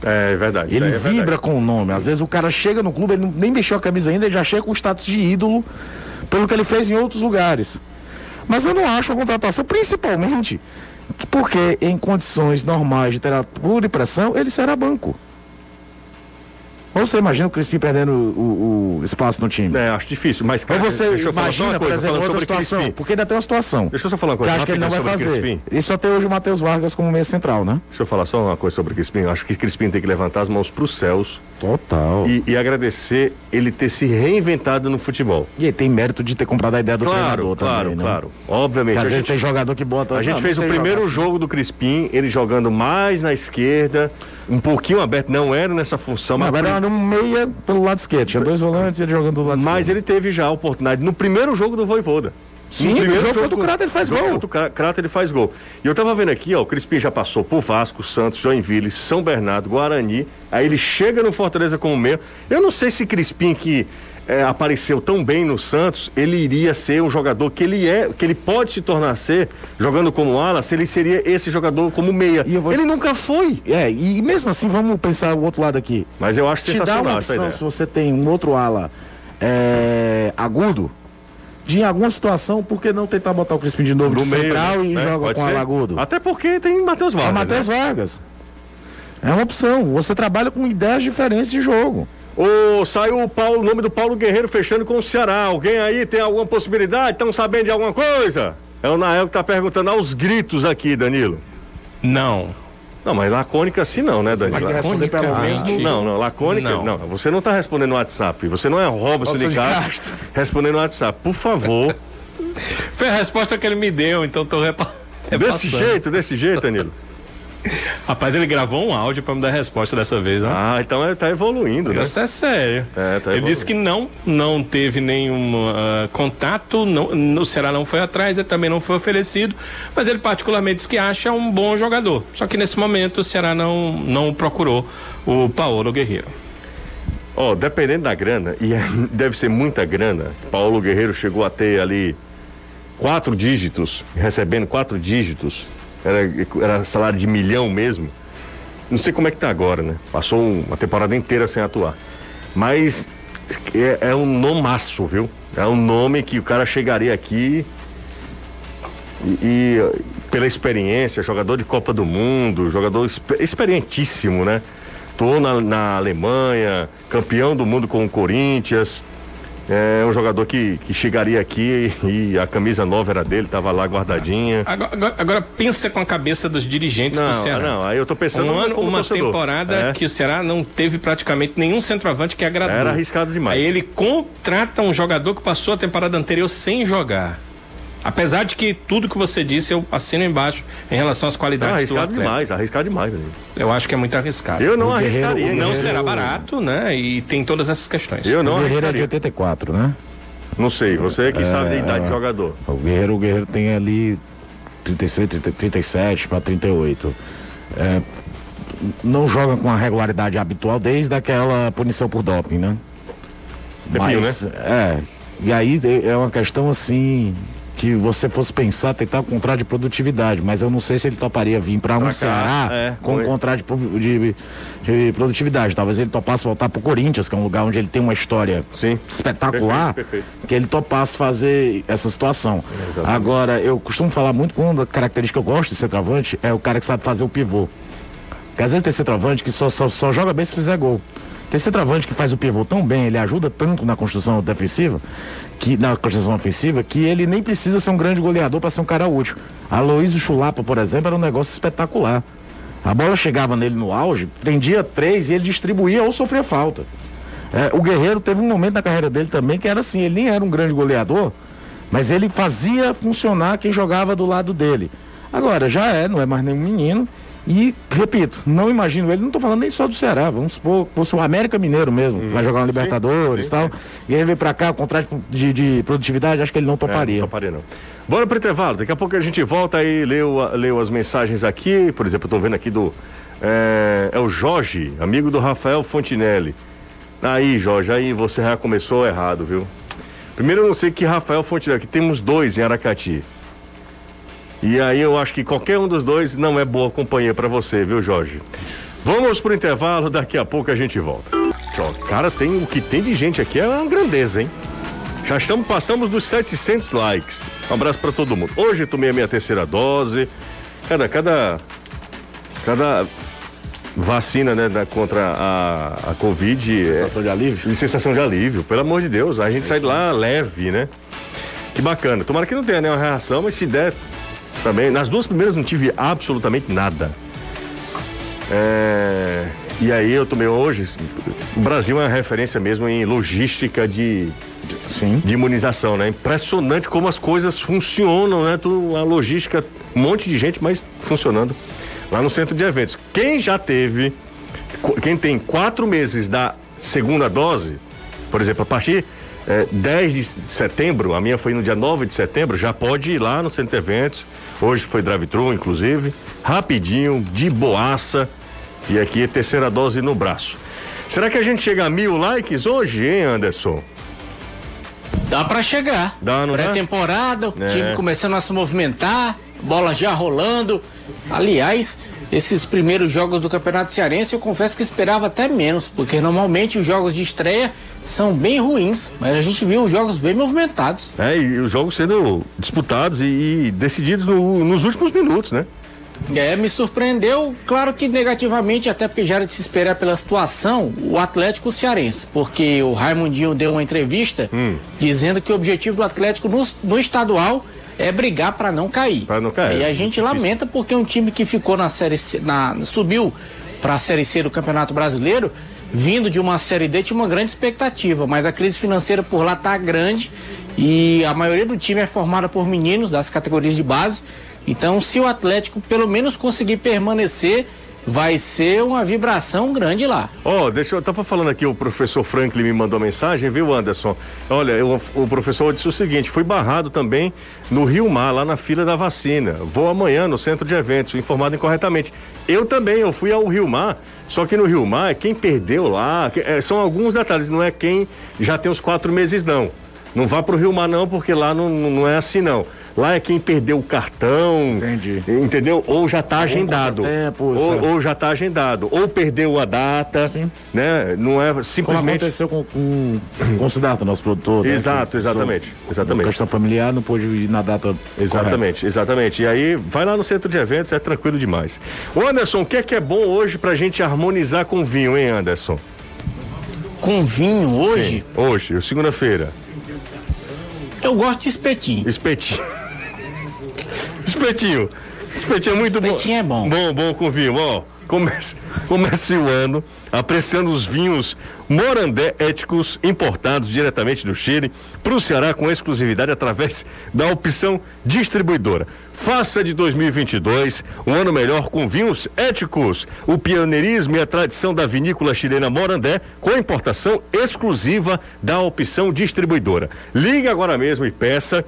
É verdade. Ele aí é vibra verdade. com o nome. Às vezes o cara chega no clube, ele não- nem mexeu a camisa ainda, ele já chega com o status de ídolo pelo que ele fez em outros lugares. Mas eu não acho a contratação, principalmente porque em condições normais de literatura e pressão, ele será banco. Ou você imagina o Crispim perdendo o, o espaço no time? É, acho difícil, mas Ou cara, você falar só imagina, por exemplo, outra situação. Crispim. Porque ainda tem uma situação. Deixa eu só falar uma Que coisa eu acho que ele não vai fazer. Crispim. E só tem hoje o Matheus Vargas como meia central, né? Deixa eu falar só uma coisa sobre Crispim. Eu acho que Crispim tem que levantar as mãos para os céus Total. E, e, e agradecer ele ter se reinventado no futebol. ele tem mérito de ter comprado a ideia do Claro, treinador claro, também, né? claro. Obviamente. Porque às a vezes gente- tem jogador que bota. A gente "Não, fez não o primeiro jogar assim." jogo do Crispim, ele jogando mais na esquerda, um pouquinho aberto, não era nessa função, Não, mas, agora era um meia pelo lado esquerdo. Tinha dois volantes e ele jogando do lado mas esquerdo. ele teve já a oportunidade no primeiro jogo do Voivoda. Sim, no primeiro no jogo contra o Crato ele faz jogo gol. contra o Cra- Crato ele faz gol. E eu tava vendo aqui, ó, o Crispim já passou por Vasco, Santos, Joinville, São Bernardo, Guarani, aí ele chega no Fortaleza como meia. Eu não sei se Crispim que é, apareceu tão bem no Santos, ele iria ser um jogador que ele é, que ele pode se tornar ser, jogando como ala, se ele seria esse jogador como meia. Vou- Ele nunca foi. É, e mesmo assim, vamos pensar o outro lado aqui. Mas eu acho Te dá uma sensacional essa opção, ideia. se você tem um outro ala é, agudo, de em alguma situação, por que não tentar botar o Crispim de novo No de meio, central e né? joga Pode com o ser. ala agudo? Até porque tem Matheus É Vargas. o Matheus né? Vargas. É uma opção. Você trabalha com ideias diferentes de jogo. Ô, saiu o, Paulo, o nome do Paulo Guerreiro fechando com o Ceará. Alguém aí tem alguma possibilidade? Estão sabendo de alguma coisa? É o Nael que tá perguntando aos gritos aqui, Danilo. Não. Não, mas lacônica assim não, né, Danilo? Vai responder pelo menos no- Lacônica. Não, não, lacônica não. Não. Você não tá respondendo no WhatsApp. Você não é Robson de Robson de Castro respondendo no WhatsApp. Por favor. Foi a resposta que ele me deu, então tô repa... desse jeito, desse jeito, Danilo. Rapaz, ele gravou um áudio pra me dar a resposta dessa vez, né? Ah, então ele tá evoluindo, né? Isso é sério. É, tá ele disse que não, não teve nenhum ah, contato, não, no Ceará não foi atrás, ele também não foi oferecido, mas ele particularmente diz que acha um bom jogador. Só que nesse momento o Ceará não, não procurou o Paulo Guerreiro. Ó, dependendo da grana, e é- deve ser muita grana, Paulo Guerreiro chegou a ter ali quatro dígitos, recebendo quatro dígitos, era, era salário de milhão mesmo. Não sei como é que tá agora, né? Passou um- uma temporada inteira sem atuar. Mas é, é um nomaço, viu? É um nome que o cara chegaria aqui e, e, pela experiência, jogador de Copa do Mundo, jogador expe- experientíssimo, né? Tô na, na Alemanha, campeão do mundo com o Corinthians. É um jogador que, que chegaria aqui e, a camisa nova era dele, tava lá guardadinha. Agora, agora, agora pensa com a cabeça dos dirigentes do Não, Ceará. não, aí eu tô pensando Um ano, uma torcedor. temporada É. que o Ceará não teve praticamente nenhum centroavante que agradou. Era arriscado demais. Aí ele contrata um jogador que passou a temporada anterior sem jogar. Apesar de que tudo que você disse eu assino embaixo em relação às Não, qualidades do arriscado atleta. demais, arriscado demais. Eu acho que é muito arriscado. Eu não O Guerreiro- arriscaria. o Não Guerreiro. será barato, né? E tem todas essas questões. Eu não o Guerreiro é de arriscaria. 84, né? Não sei, você é que sabe da idade é. de jogador. O Guerreiro, o Guerreiro tem ali 36, 30, 37 para 38. É, não joga com a regularidade habitual desde aquela punição por doping, né? Tempinho, Mas, É. E aí de- é uma questão assim que você fosse pensar tentar um contrato de produtividade, mas eu não sei se ele toparia vir para um cá, Ceará é, com com um contrato de, de- de produtividade. Talvez ele topasse voltar pro Corinthians, que é um lugar onde ele tem uma história Sim. espetacular, Perfeito, perfeito. que ele topasse fazer essa situação. Exatamente. Agora, eu costumo falar muito com uma característica que eu gosto de centroavante é o cara que sabe fazer o pivô. Porque às vezes tem centroavante que só, só, só joga bem se fizer gol. Tem centroavante que faz o pivô tão bem, ele ajuda tanto na construção defensiva, que na construção ofensiva, que ele nem precisa ser um grande goleador para ser um cara útil. Aloysio Chulapa, por exemplo, era um negócio espetacular. A bola chegava nele no auge, prendia três e ele distribuía ou sofria falta. É, o Guerreiro teve um momento na carreira dele também que era assim, ele nem era um grande goleador, mas ele fazia funcionar quem jogava do lado dele. Agora, já é, não é mais nenhum menino. E, repito, não imagino ele, não estou falando nem só do Ceará, vamos supor que fosse o América Mineiro mesmo, vai jogar no Libertadores e Uhum. sim, tal. E ele veio pra cá, contrato de, de produtividade, acho que ele não É, toparia. não toparia não. Bora pro intervalo, daqui a pouco a gente volta aí, leu, leu as mensagens aqui, por exemplo, eu tô vendo aqui do. É, é o Jorge, amigo do Rafael Fontinelli. Aí, Jorge, aí você já começou errado, viu? Primeiro eu não sei que Rafael Fontinelli, que temos dois em Aracati. E aí eu acho que qualquer um dos dois não é boa companhia pra você, viu, Jorge? Vamos pro intervalo, daqui a pouco a gente volta. Ó, cara, tem o que tem de gente aqui é uma grandeza, hein? Já estamos, passamos dos 700 likes. Um abraço para todo mundo. Hoje tomei a minha terceira dose. Cada, cada, cada vacina, né, da, contra a, a Covid. Sensação de alívio? É, sensação de alívio, pelo amor de Deus. A gente sai de lá leve, né? Que bacana. Tomara que não tenha nenhuma reação, mas se der também. Nas duas primeiras não tive absolutamente nada. É, e aí eu tomei hoje. O Brasil é uma referência mesmo em logística de, Sim. de imunização, né? Impressionante como as coisas funcionam, né? Tu, a logística, um monte de gente, mas funcionando lá no centro de eventos. Quem já teve, quem tem quatro meses da segunda dose, por exemplo, a partir eh, 10 de setembro, a minha foi no dia 9 de setembro, já pode ir lá no centro de eventos. Hoje foi drive-thru, inclusive, rapidinho, de boaça. E aqui é terceira dose no braço. Será que a gente chega a mil likes hoje, hein, Anderson? Dá pra chegar. Dá, não? Pré-temporada, o É. time começando a se movimentar, bola já rolando. Aliás, esses primeiros jogos do Campeonato Cearense eu confesso que esperava até menos, porque normalmente os jogos de estreia são bem ruins, mas a gente viu jogos bem movimentados. É, e os jogos sendo disputados e, e decididos no- nos últimos minutos, né? É, me surpreendeu, claro que negativamente, até porque já era de se esperar pela situação, o Atlético Cearense, porque o Raimundinho deu uma entrevista Hum. dizendo que o objetivo do Atlético no, no estadual é brigar para não cair. Pra não cair, E a gente difícil. lamenta porque um time que ficou na série C, na, subiu para a série C do Campeonato Brasileiro, vindo de uma série D tinha uma grande expectativa, mas a crise financeira por lá tá grande e a maioria do time é formada por meninos das categorias de base. Então, se o Atlético pelo menos conseguir permanecer, vai ser uma vibração grande lá. Ó, deixa eu. Tava falando aqui, o professor Franklin me mandou mensagem, viu, Anderson? Olha, eu- o professor disse o seguinte: fui barrado também no Rio Mar, lá na fila da vacina. Vou amanhã no centro de eventos, informado incorretamente. Eu também, eu fui ao Rio Mar, só que no Rio Mar é quem perdeu lá. é, são alguns detalhes, não é quem já tem os quatro meses, não. Não vá pro Rio Mar, não, porque lá não, não é assim, não. Lá é quem perdeu o cartão. Entendi. Entendeu? Ou já tá agendado. contratempo, ou, ou já tá agendado. Ou perdeu a data. Sim. Né? Não é Como simplesmente. aconteceu com, com, com o Siddhartha, nosso produtor. né? Exato, exatamente, exatamente. questão familiar, não pôde ir na data Exatamente, exatamente. E aí, vai lá no centro de eventos, é tranquilo demais. O Anderson, o que é que é bom hoje pra gente harmonizar com vinho, hein, Anderson? Com vinho hoje, Sim, hoje, segunda-feira. eu gosto de espetinho. Espetinho. Espetinho. Espetinho é muito Espetinho é bom. Bom, bom com vinho. Ó, comece, comece o ano apreciando os vinhos Morandé éticos importados diretamente do Chile para o Ceará com exclusividade através da opção distribuidora. Faça de 2022 um ano melhor com vinhos éticos. O pioneirismo e a tradição da vinícola chilena Morandé com importação exclusiva da opção distribuidora. Ligue agora mesmo e peça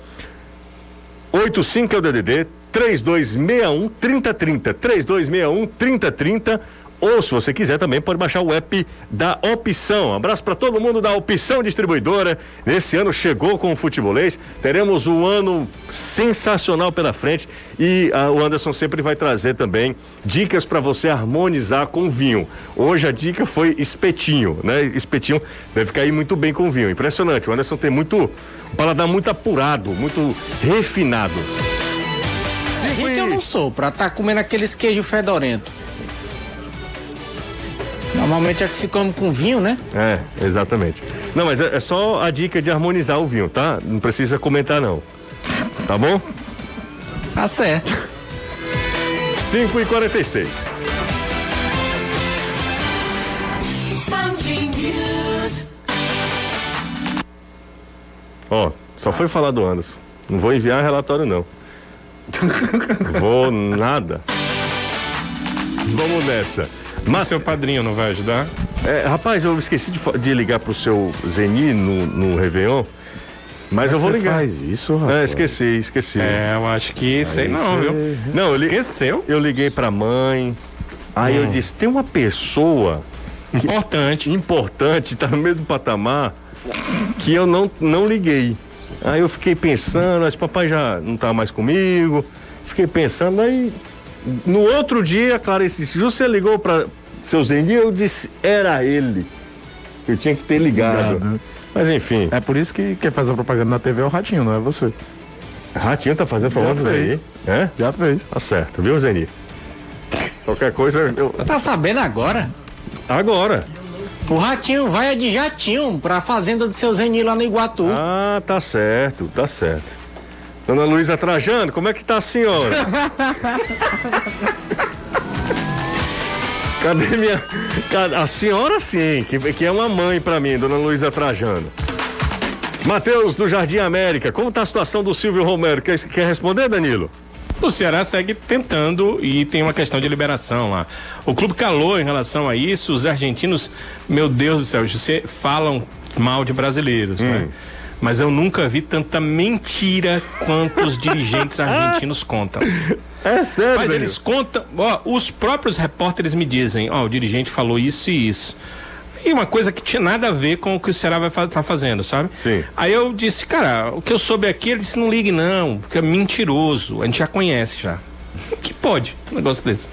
85 é o DDD 3261 3030 3261 3030 ou se você quiser também pode baixar o app da Opção. Abraço para todo mundo da Opção Distribuidora. Nesse ano chegou com o futebolês. Teremos um ano sensacional pela frente e ah, o Anderson sempre vai trazer também dicas para você harmonizar com vinho. Hoje a dica foi espetinho, né? Espetinho deve cair muito bem com vinho. Impressionante. O Anderson tem muito um paladar muito apurado, muito refinado. Rico eu não sou, pra estar comendo aqueles queijos fedorento. Normalmente é que se come com vinho, né? É, exatamente. Não, mas é, é só a dica de harmonizar o vinho, tá? Não precisa comentar, não. Tá bom? Tá certo. 5 e 46 Ó, só foi falar do Anderson. Não vou enviar relatório, não. vou nada. Vamos nessa. Mas, Seu padrinho não vai ajudar? é, rapaz, eu esqueci de, de ligar pro seu Zeni no, no Réveillon. Mas eu vou Você ligar. faz isso, É, rapaz? esqueci, esqueci. É, eu acho que sei não, viu? Não, eu, li- Esqueceu? eu liguei pra mãe. Aí Hum. eu disse: tem uma pessoa Importante. importante, tá no mesmo patamar, que eu não, não liguei. Aí eu fiquei pensando, mas papai já não tá mais comigo. Fiquei pensando, aí no outro dia, Clarice disse, você ligou pra, seu Zeni, eu disse, era ele. Eu tinha que ter ligado. Ligado. Mas enfim, É por isso que quem faz a propaganda na TV é o Ratinho, não é você. Ratinho tá fazendo propaganda aí. fez. É? Já fez. Tá certo, viu, Zeni? Qualquer coisa, eu... Tá sabendo agora? agora. O Ratinho vai de jatinho pra fazenda do seu Zeni lá no Iguatu. Ah, tá certo, tá certo. Dona Luísa Trajano, como é que tá a senhora? Cadê minha. A senhora sim, que, que é uma mãe pra mim, Dona Luísa Trajano. Matheus do Jardim América, como tá a situação do Silvio Romero? Quer, quer responder, Danilo? O Ceará segue tentando e tem uma questão de liberação lá. O clube calou em relação a isso. Os argentinos, meu Deus do céu, você falam mal de brasileiros, né? Mas eu nunca vi tanta mentira quanto os dirigentes argentinos contam. É sério, Mas eles contam, ó, os próprios repórteres me dizem, ó, o dirigente falou isso e isso. E uma coisa que tinha nada a ver com o que o Ceará vai estar tá fazendo, sabe? Sim. Aí eu disse, cara, o que eu soube aqui, ele disse, não ligue não, porque é mentiroso, a gente já conhece já. Que pode, um negócio desse.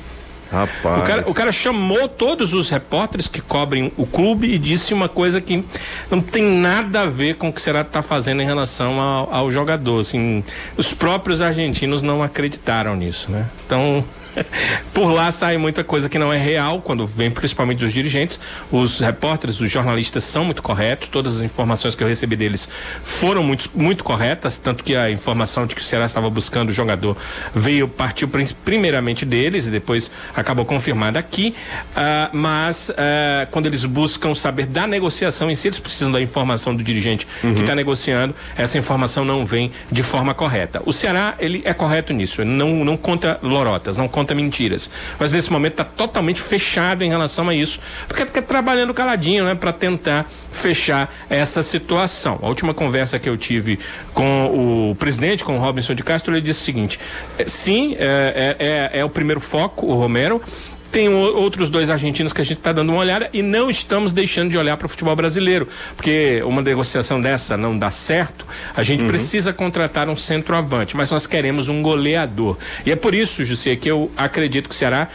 Rapaz. O cara, o cara chamou todos os repórteres que cobrem o clube e disse uma coisa que não tem nada a ver com o que o Ceará está fazendo em relação ao, ao jogador. Assim, os próprios argentinos não acreditaram nisso, né? Então, por lá sai muita coisa que não é real, quando vem principalmente dos dirigentes. Os repórteres, os jornalistas são muito corretos, todas as informações que eu recebi deles foram muito, muito corretas, tanto que a informação de que o Ceará estava buscando o jogador veio, partiu primeiramente deles e depois acabou confirmada aqui. Ah, mas ah, quando eles buscam saber da negociação em si, eles precisam da informação do dirigente que está negociando, essa informação não vem de forma correta. O Ceará, ele é correto nisso, ele não, não conta lorotas, não conta mentiras. Mas nesse momento está totalmente fechado em relação a isso, porque está trabalhando caladinho, né, para tentar fechar essa situação. A última conversa que eu tive com o presidente, com o Robinson de Castro, ele disse o seguinte: eh, sim, é, é, é- é o primeiro foco, o Romero. Tem outros dois argentinos que a gente está dando uma olhada e não estamos deixando de olhar para o futebol brasileiro, porque uma negociação dessa não dá certo, a gente precisa contratar um centroavante, mas nós queremos um goleador. E é por isso, José, que eu acredito que o Ceará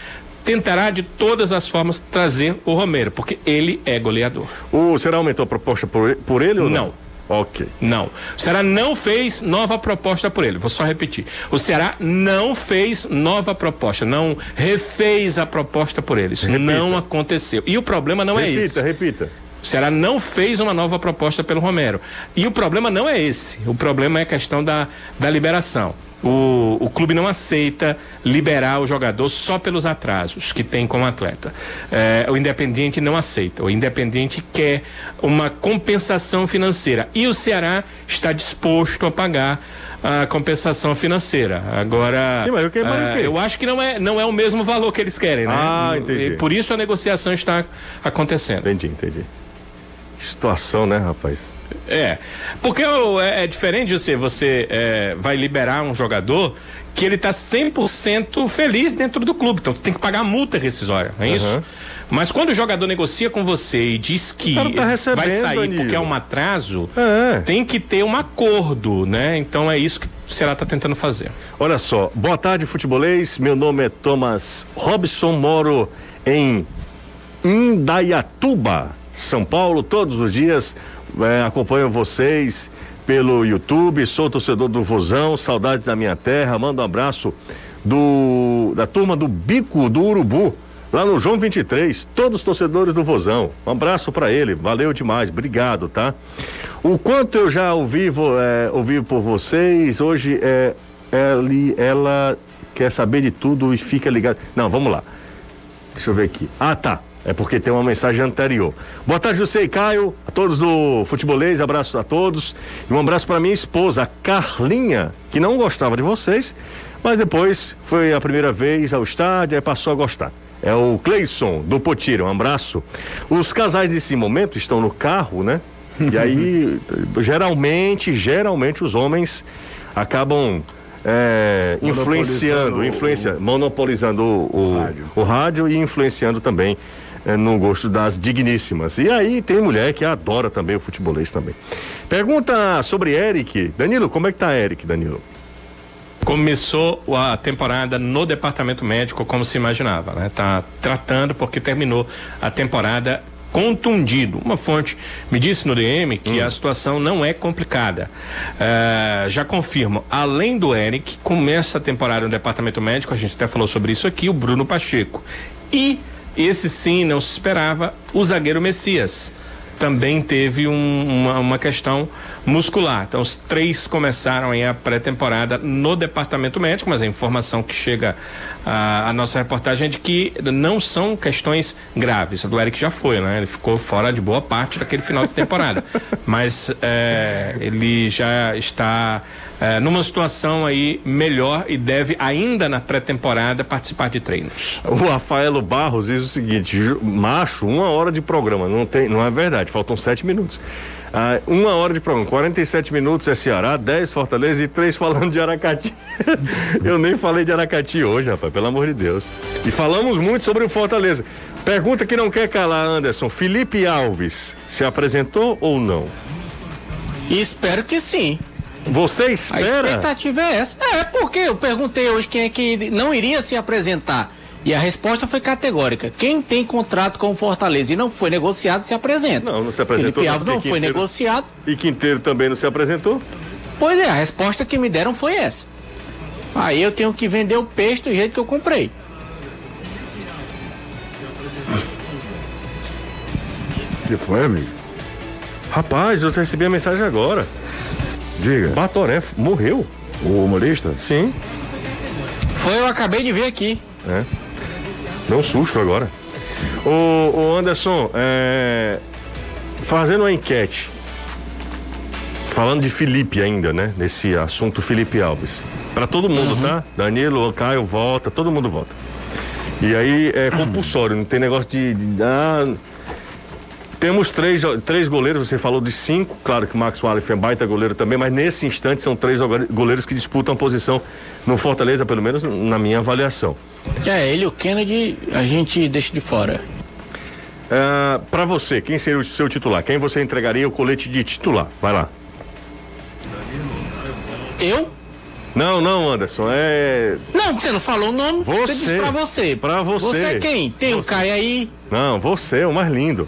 tentará de todas as formas trazer o Romero, porque ele é goleador. O Será aumentou a proposta por, por ele ou não? Não. Ok. Não. O Ceará não fez nova proposta por ele. Vou só repetir. O Ceará não fez nova proposta, não refez a proposta por ele. Isso Repita. não aconteceu. E o problema não é repita, esse. repita. O Ceará não fez uma nova proposta pelo Romero. E o problema não é esse. O problema é a questão da, da liberação. O, o clube não aceita liberar o jogador só pelos atrasos que tem como atleta. É, o Independiente não aceita. O Independiente quer uma compensação financeira. E o Ceará está disposto a pagar a compensação financeira. Agora, Sim, mas eu quê? eu acho que não é, não é o mesmo valor que eles querem, né? Ah, entendi. E por isso a negociação está acontecendo. Entendi, entendi. Que situação, né, rapaz? É, porque é, é diferente de você, você é, vai liberar um jogador que ele tá 100% feliz dentro do clube, então você tem que pagar a multa rescisória, é isso? Mas quando o jogador negocia com você e diz que tá vai sair Danilo. porque é um atraso, É. tem que ter um acordo, né? Então é isso que o Ceará tá tentando fazer. Olha só, boa tarde, futebolês. Meu nome é Thomas Robson, moro em Indaiatuba, São Paulo. Todos os dias eh, acompanho vocês pelo YouTube. Sou torcedor do Vozão, saudades da minha terra. Mando um abraço do da turma do Bico do Urubu. Lá no João 23, todos os torcedores do Vozão. Um abraço para ele, valeu demais, obrigado, tá? O quanto eu já ouvi, é, ouvi por vocês, hoje é, ele, ela quer saber de tudo e fica ligado. Não, vamos lá. Deixa eu ver aqui. Ah, tá. É porque tem uma mensagem anterior. Boa tarde, José e Caio, a todos do Futebolês, abraço a todos. E um abraço para minha esposa, a Carlinha, que não gostava de vocês, mas depois foi a primeira vez ao estádio e passou a gostar. É o Cleison, do Potira, um abraço. Os casais nesse momento estão no carro, né? E aí, geralmente, geralmente os homens acabam é, influenciando, Monopolizando influencia, monopolizando o, o- rádio. o rádio e influenciando também eh, no gosto das digníssimas. E aí tem mulher que adora também o futebolês também. Pergunta sobre Eric. Danilo, como é que tá Eric, Danilo? começou a temporada no departamento médico como se imaginava, né? Tá tratando porque terminou a temporada contundido. Uma fonte me disse no DM que hum. a situação não é complicada. Uh, já confirmo, além do Eric, começa a temporada no departamento médico, a gente até falou sobre isso aqui, o Bruno Pacheco. E esse sim não se esperava, o zagueiro Messias também teve um, uma, uma, questão muscular. Então, os três começaram aí a pré-temporada no departamento médico, mas a informação que chega à, nossa reportagem é de que não são questões graves. A do Eric já foi, né? Ele ficou fora de boa parte daquele final de temporada. mas é, ele já está é, numa situação aí melhor e deve ainda na pré-temporada participar de treinos. O Rafaelo Barros diz o seguinte: macho, uma hora de programa, não tem, não é verdade, faltam sete minutos. Ah, uma hora de programa, 47 minutos é Ceará, 10 Fortaleza e três falando de Aracati. Eu nem falei de Aracati hoje, rapaz, pelo amor de Deus. E falamos muito sobre o Fortaleza. Pergunta que não quer calar, Anderson. Felipe Alves se apresentou ou não? Espero que sim. Você espera? A expectativa é essa. É, porque eu perguntei hoje quem é que não iria se apresentar. E a resposta foi categórica. Quem tem contrato com o Fortaleza e não foi negociado se apresenta. Não, não se apresentou. Felipe Alves não foi Quinteiro, negociado. E Quinteiro também não se apresentou? Pois é, a resposta que me deram foi essa. Aí eu tenho que vender o peixe do jeito que eu comprei. que foi, amigo? Rapaz, eu recebi a mensagem agora. Diga. Batoré morreu. O humorista? Sim. Foi, eu acabei de ver aqui. É. Deu um susto agora. O, o Anderson, é, fazendo uma enquete, falando de Felipe ainda, né? Nesse assunto Felipe Alves. Para todo mundo, uhum. tá? Danilo, Caio, volta, todo mundo volta. E aí é compulsório, não tem negócio de. de ah, temos três, três goleiros, você falou de cinco, claro que o Max Wallace é baita goleiro também, mas nesse instante são três goleiros que disputam a posição no Fortaleza, pelo menos na minha avaliação. É, ele e o Kennedy a gente deixa de fora. É, para você, quem seria o seu titular? Quem você entregaria o colete de titular? Vai lá. Eu? Não, não, Anderson, é. Não, você não falou o nome. Você, você disse pra você. Pra você. Você é quem? Tem você. o Caio aí? Não, você é o mais lindo.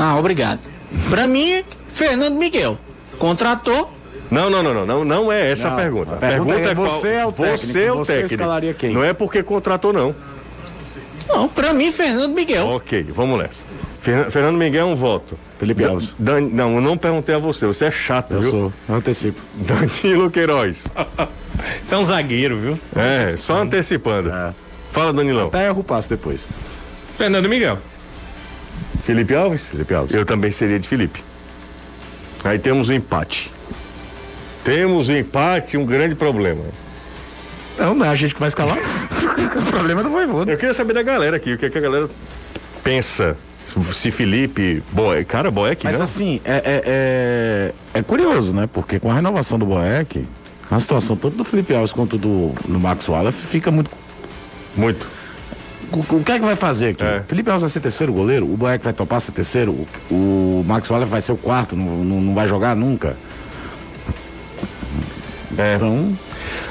Ah, obrigado. Para mim, Fernando Miguel. Contratou. Não, não, não, não, não, é essa não, a pergunta. A pergunta, pergunta é, é você é o técnico. Você é o você técnico. escalaria quem? Não é porque contratou não. Não, para mim Fernando Miguel. OK, vamos nessa. Fernando Miguel é um voto. Felipe Alves. Dan, não, eu não perguntei a você, você é chato, eu viu? sou, eu antecipo. Danilo Queiroz. Você é um zagueiro, viu? É, só antecipando. É. Fala, Danilão. Até erro o passo depois. Fernando Miguel. Felipe Alves? Felipe Alves. Eu também seria de Felipe. Aí temos um empate. Temos um empate, um grande problema. Não, não é a gente que vai escalar. o problema é do Voivoda. Eu queria saber da galera aqui, o que, é que a galera pensa. Se Felipe. Boé, cara, Boeck, Mas não. assim, é, é, é, é, curioso, né? Porque com a renovação do Boeck, a situação tanto do Felipe Alves quanto do, do Max Wallace fica muito. Muito o, que é que vai fazer aqui? É. Felipe Alves vai ser terceiro goleiro, o Boeck vai topar ser terceiro, o, o Max Wallace vai ser o quarto, não, não, não vai jogar nunca. É. Então.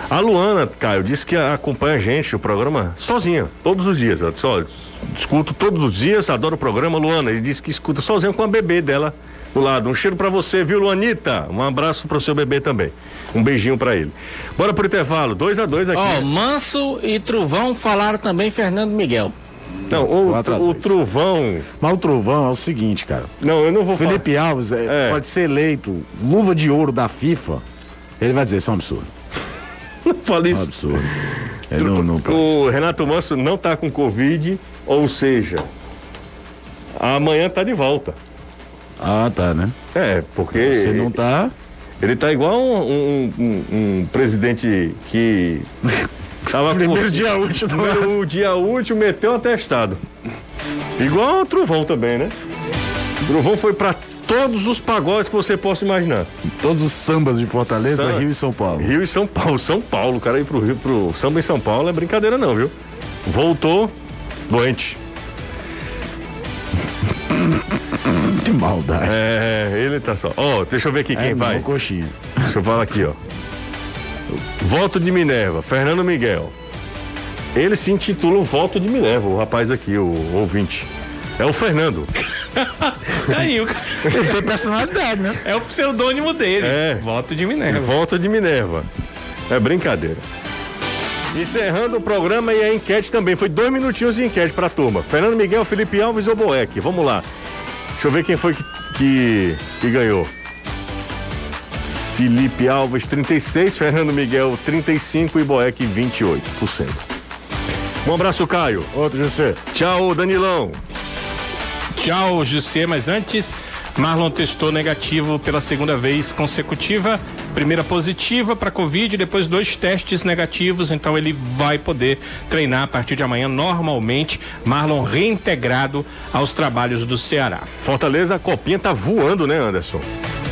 A Luana, Caio, disse que acompanha a gente, o programa, sozinha, todos os dias. Ela disse, olha, escuto todos os dias, adoro o programa. Luana, ele disse que escuta sozinha com a bebê dela do lado. Um cheiro para você, viu, Luanita? Um abraço pro seu bebê também. Um beijinho para ele. Bora pro intervalo, 2 a 2 aqui. Ó, oh, Manso e Truvão falaram também Fernando Miguel. Não, o, o Truvão. Mas o Truvão é o seguinte, cara. Não, eu não vou Felipe falar. Alves é, é. pode ser eleito luva de ouro da FIFA. Ele vai dizer, isso é um absurdo. não fala isso. É um absurdo. Não, não o Renato Manso não tá com Covid, ou seja, amanhã tá de volta. Ah, tá, né? É, porque. Você não tá. Ele tá igual um, um, um, um presidente que. Tava Primeiro com... dia útil. O dia útil meteu atestado. Igual o Trovão também, né? O Trovão foi para todos os pagodes que você possa imaginar. Todos os sambas de Fortaleza, Sam... Rio e São Paulo. Rio e São Paulo. São Paulo, cara, ir pro Rio, pro samba em São Paulo é brincadeira não, viu? Voltou doente. Maldade. É, ele tá só. Ó, oh, deixa eu ver aqui quem é, vai. Coxinha. Deixa eu falar aqui, ó. Voto de Minerva, Fernando Miguel. Ele se intitula o Voto de Minerva, o rapaz aqui, o ouvinte. É o Fernando. Tá aí, o... Ele tem personalidade, né? é o pseudônimo dele. É. Voto de Minerva. Volta de Minerva. É brincadeira. Encerrando o programa e a enquete também. Foi dois minutinhos de enquete pra turma. Fernando Miguel, Felipe Alves ou Boeck? Vamos lá. Deixa eu ver quem foi que, que, que ganhou. Felipe Alves, 36, Fernando Miguel, 35 e Boeck, 28%. Um abraço, Caio. Outro, José. Tchau, Danilão. Tchau, José. Mas antes, Marlon testou negativo pela segunda vez consecutiva. Primeira positiva para Covid, depois dois testes negativos. Então ele vai poder treinar a partir de amanhã normalmente. Marlon reintegrado aos trabalhos do Ceará. Fortaleza, a copinha tá voando, né, Anderson?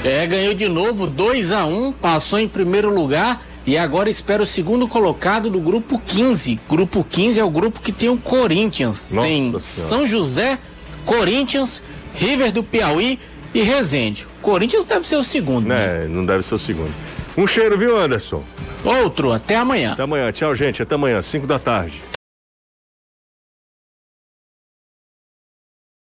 É, ganhou de novo 2 a 1 passou em primeiro lugar e agora espera o segundo colocado do grupo 15. Grupo 15 é o grupo que tem o Corinthians. Nossa tem Senhora. São José, Corinthians, River do Piauí e Resende. Corinthians deve ser o segundo, né? Né, não deve ser o segundo. Um cheiro, viu, Anderson? Outro, até amanhã. Até amanhã. Tchau, gente. Até amanhã, 5 da tarde.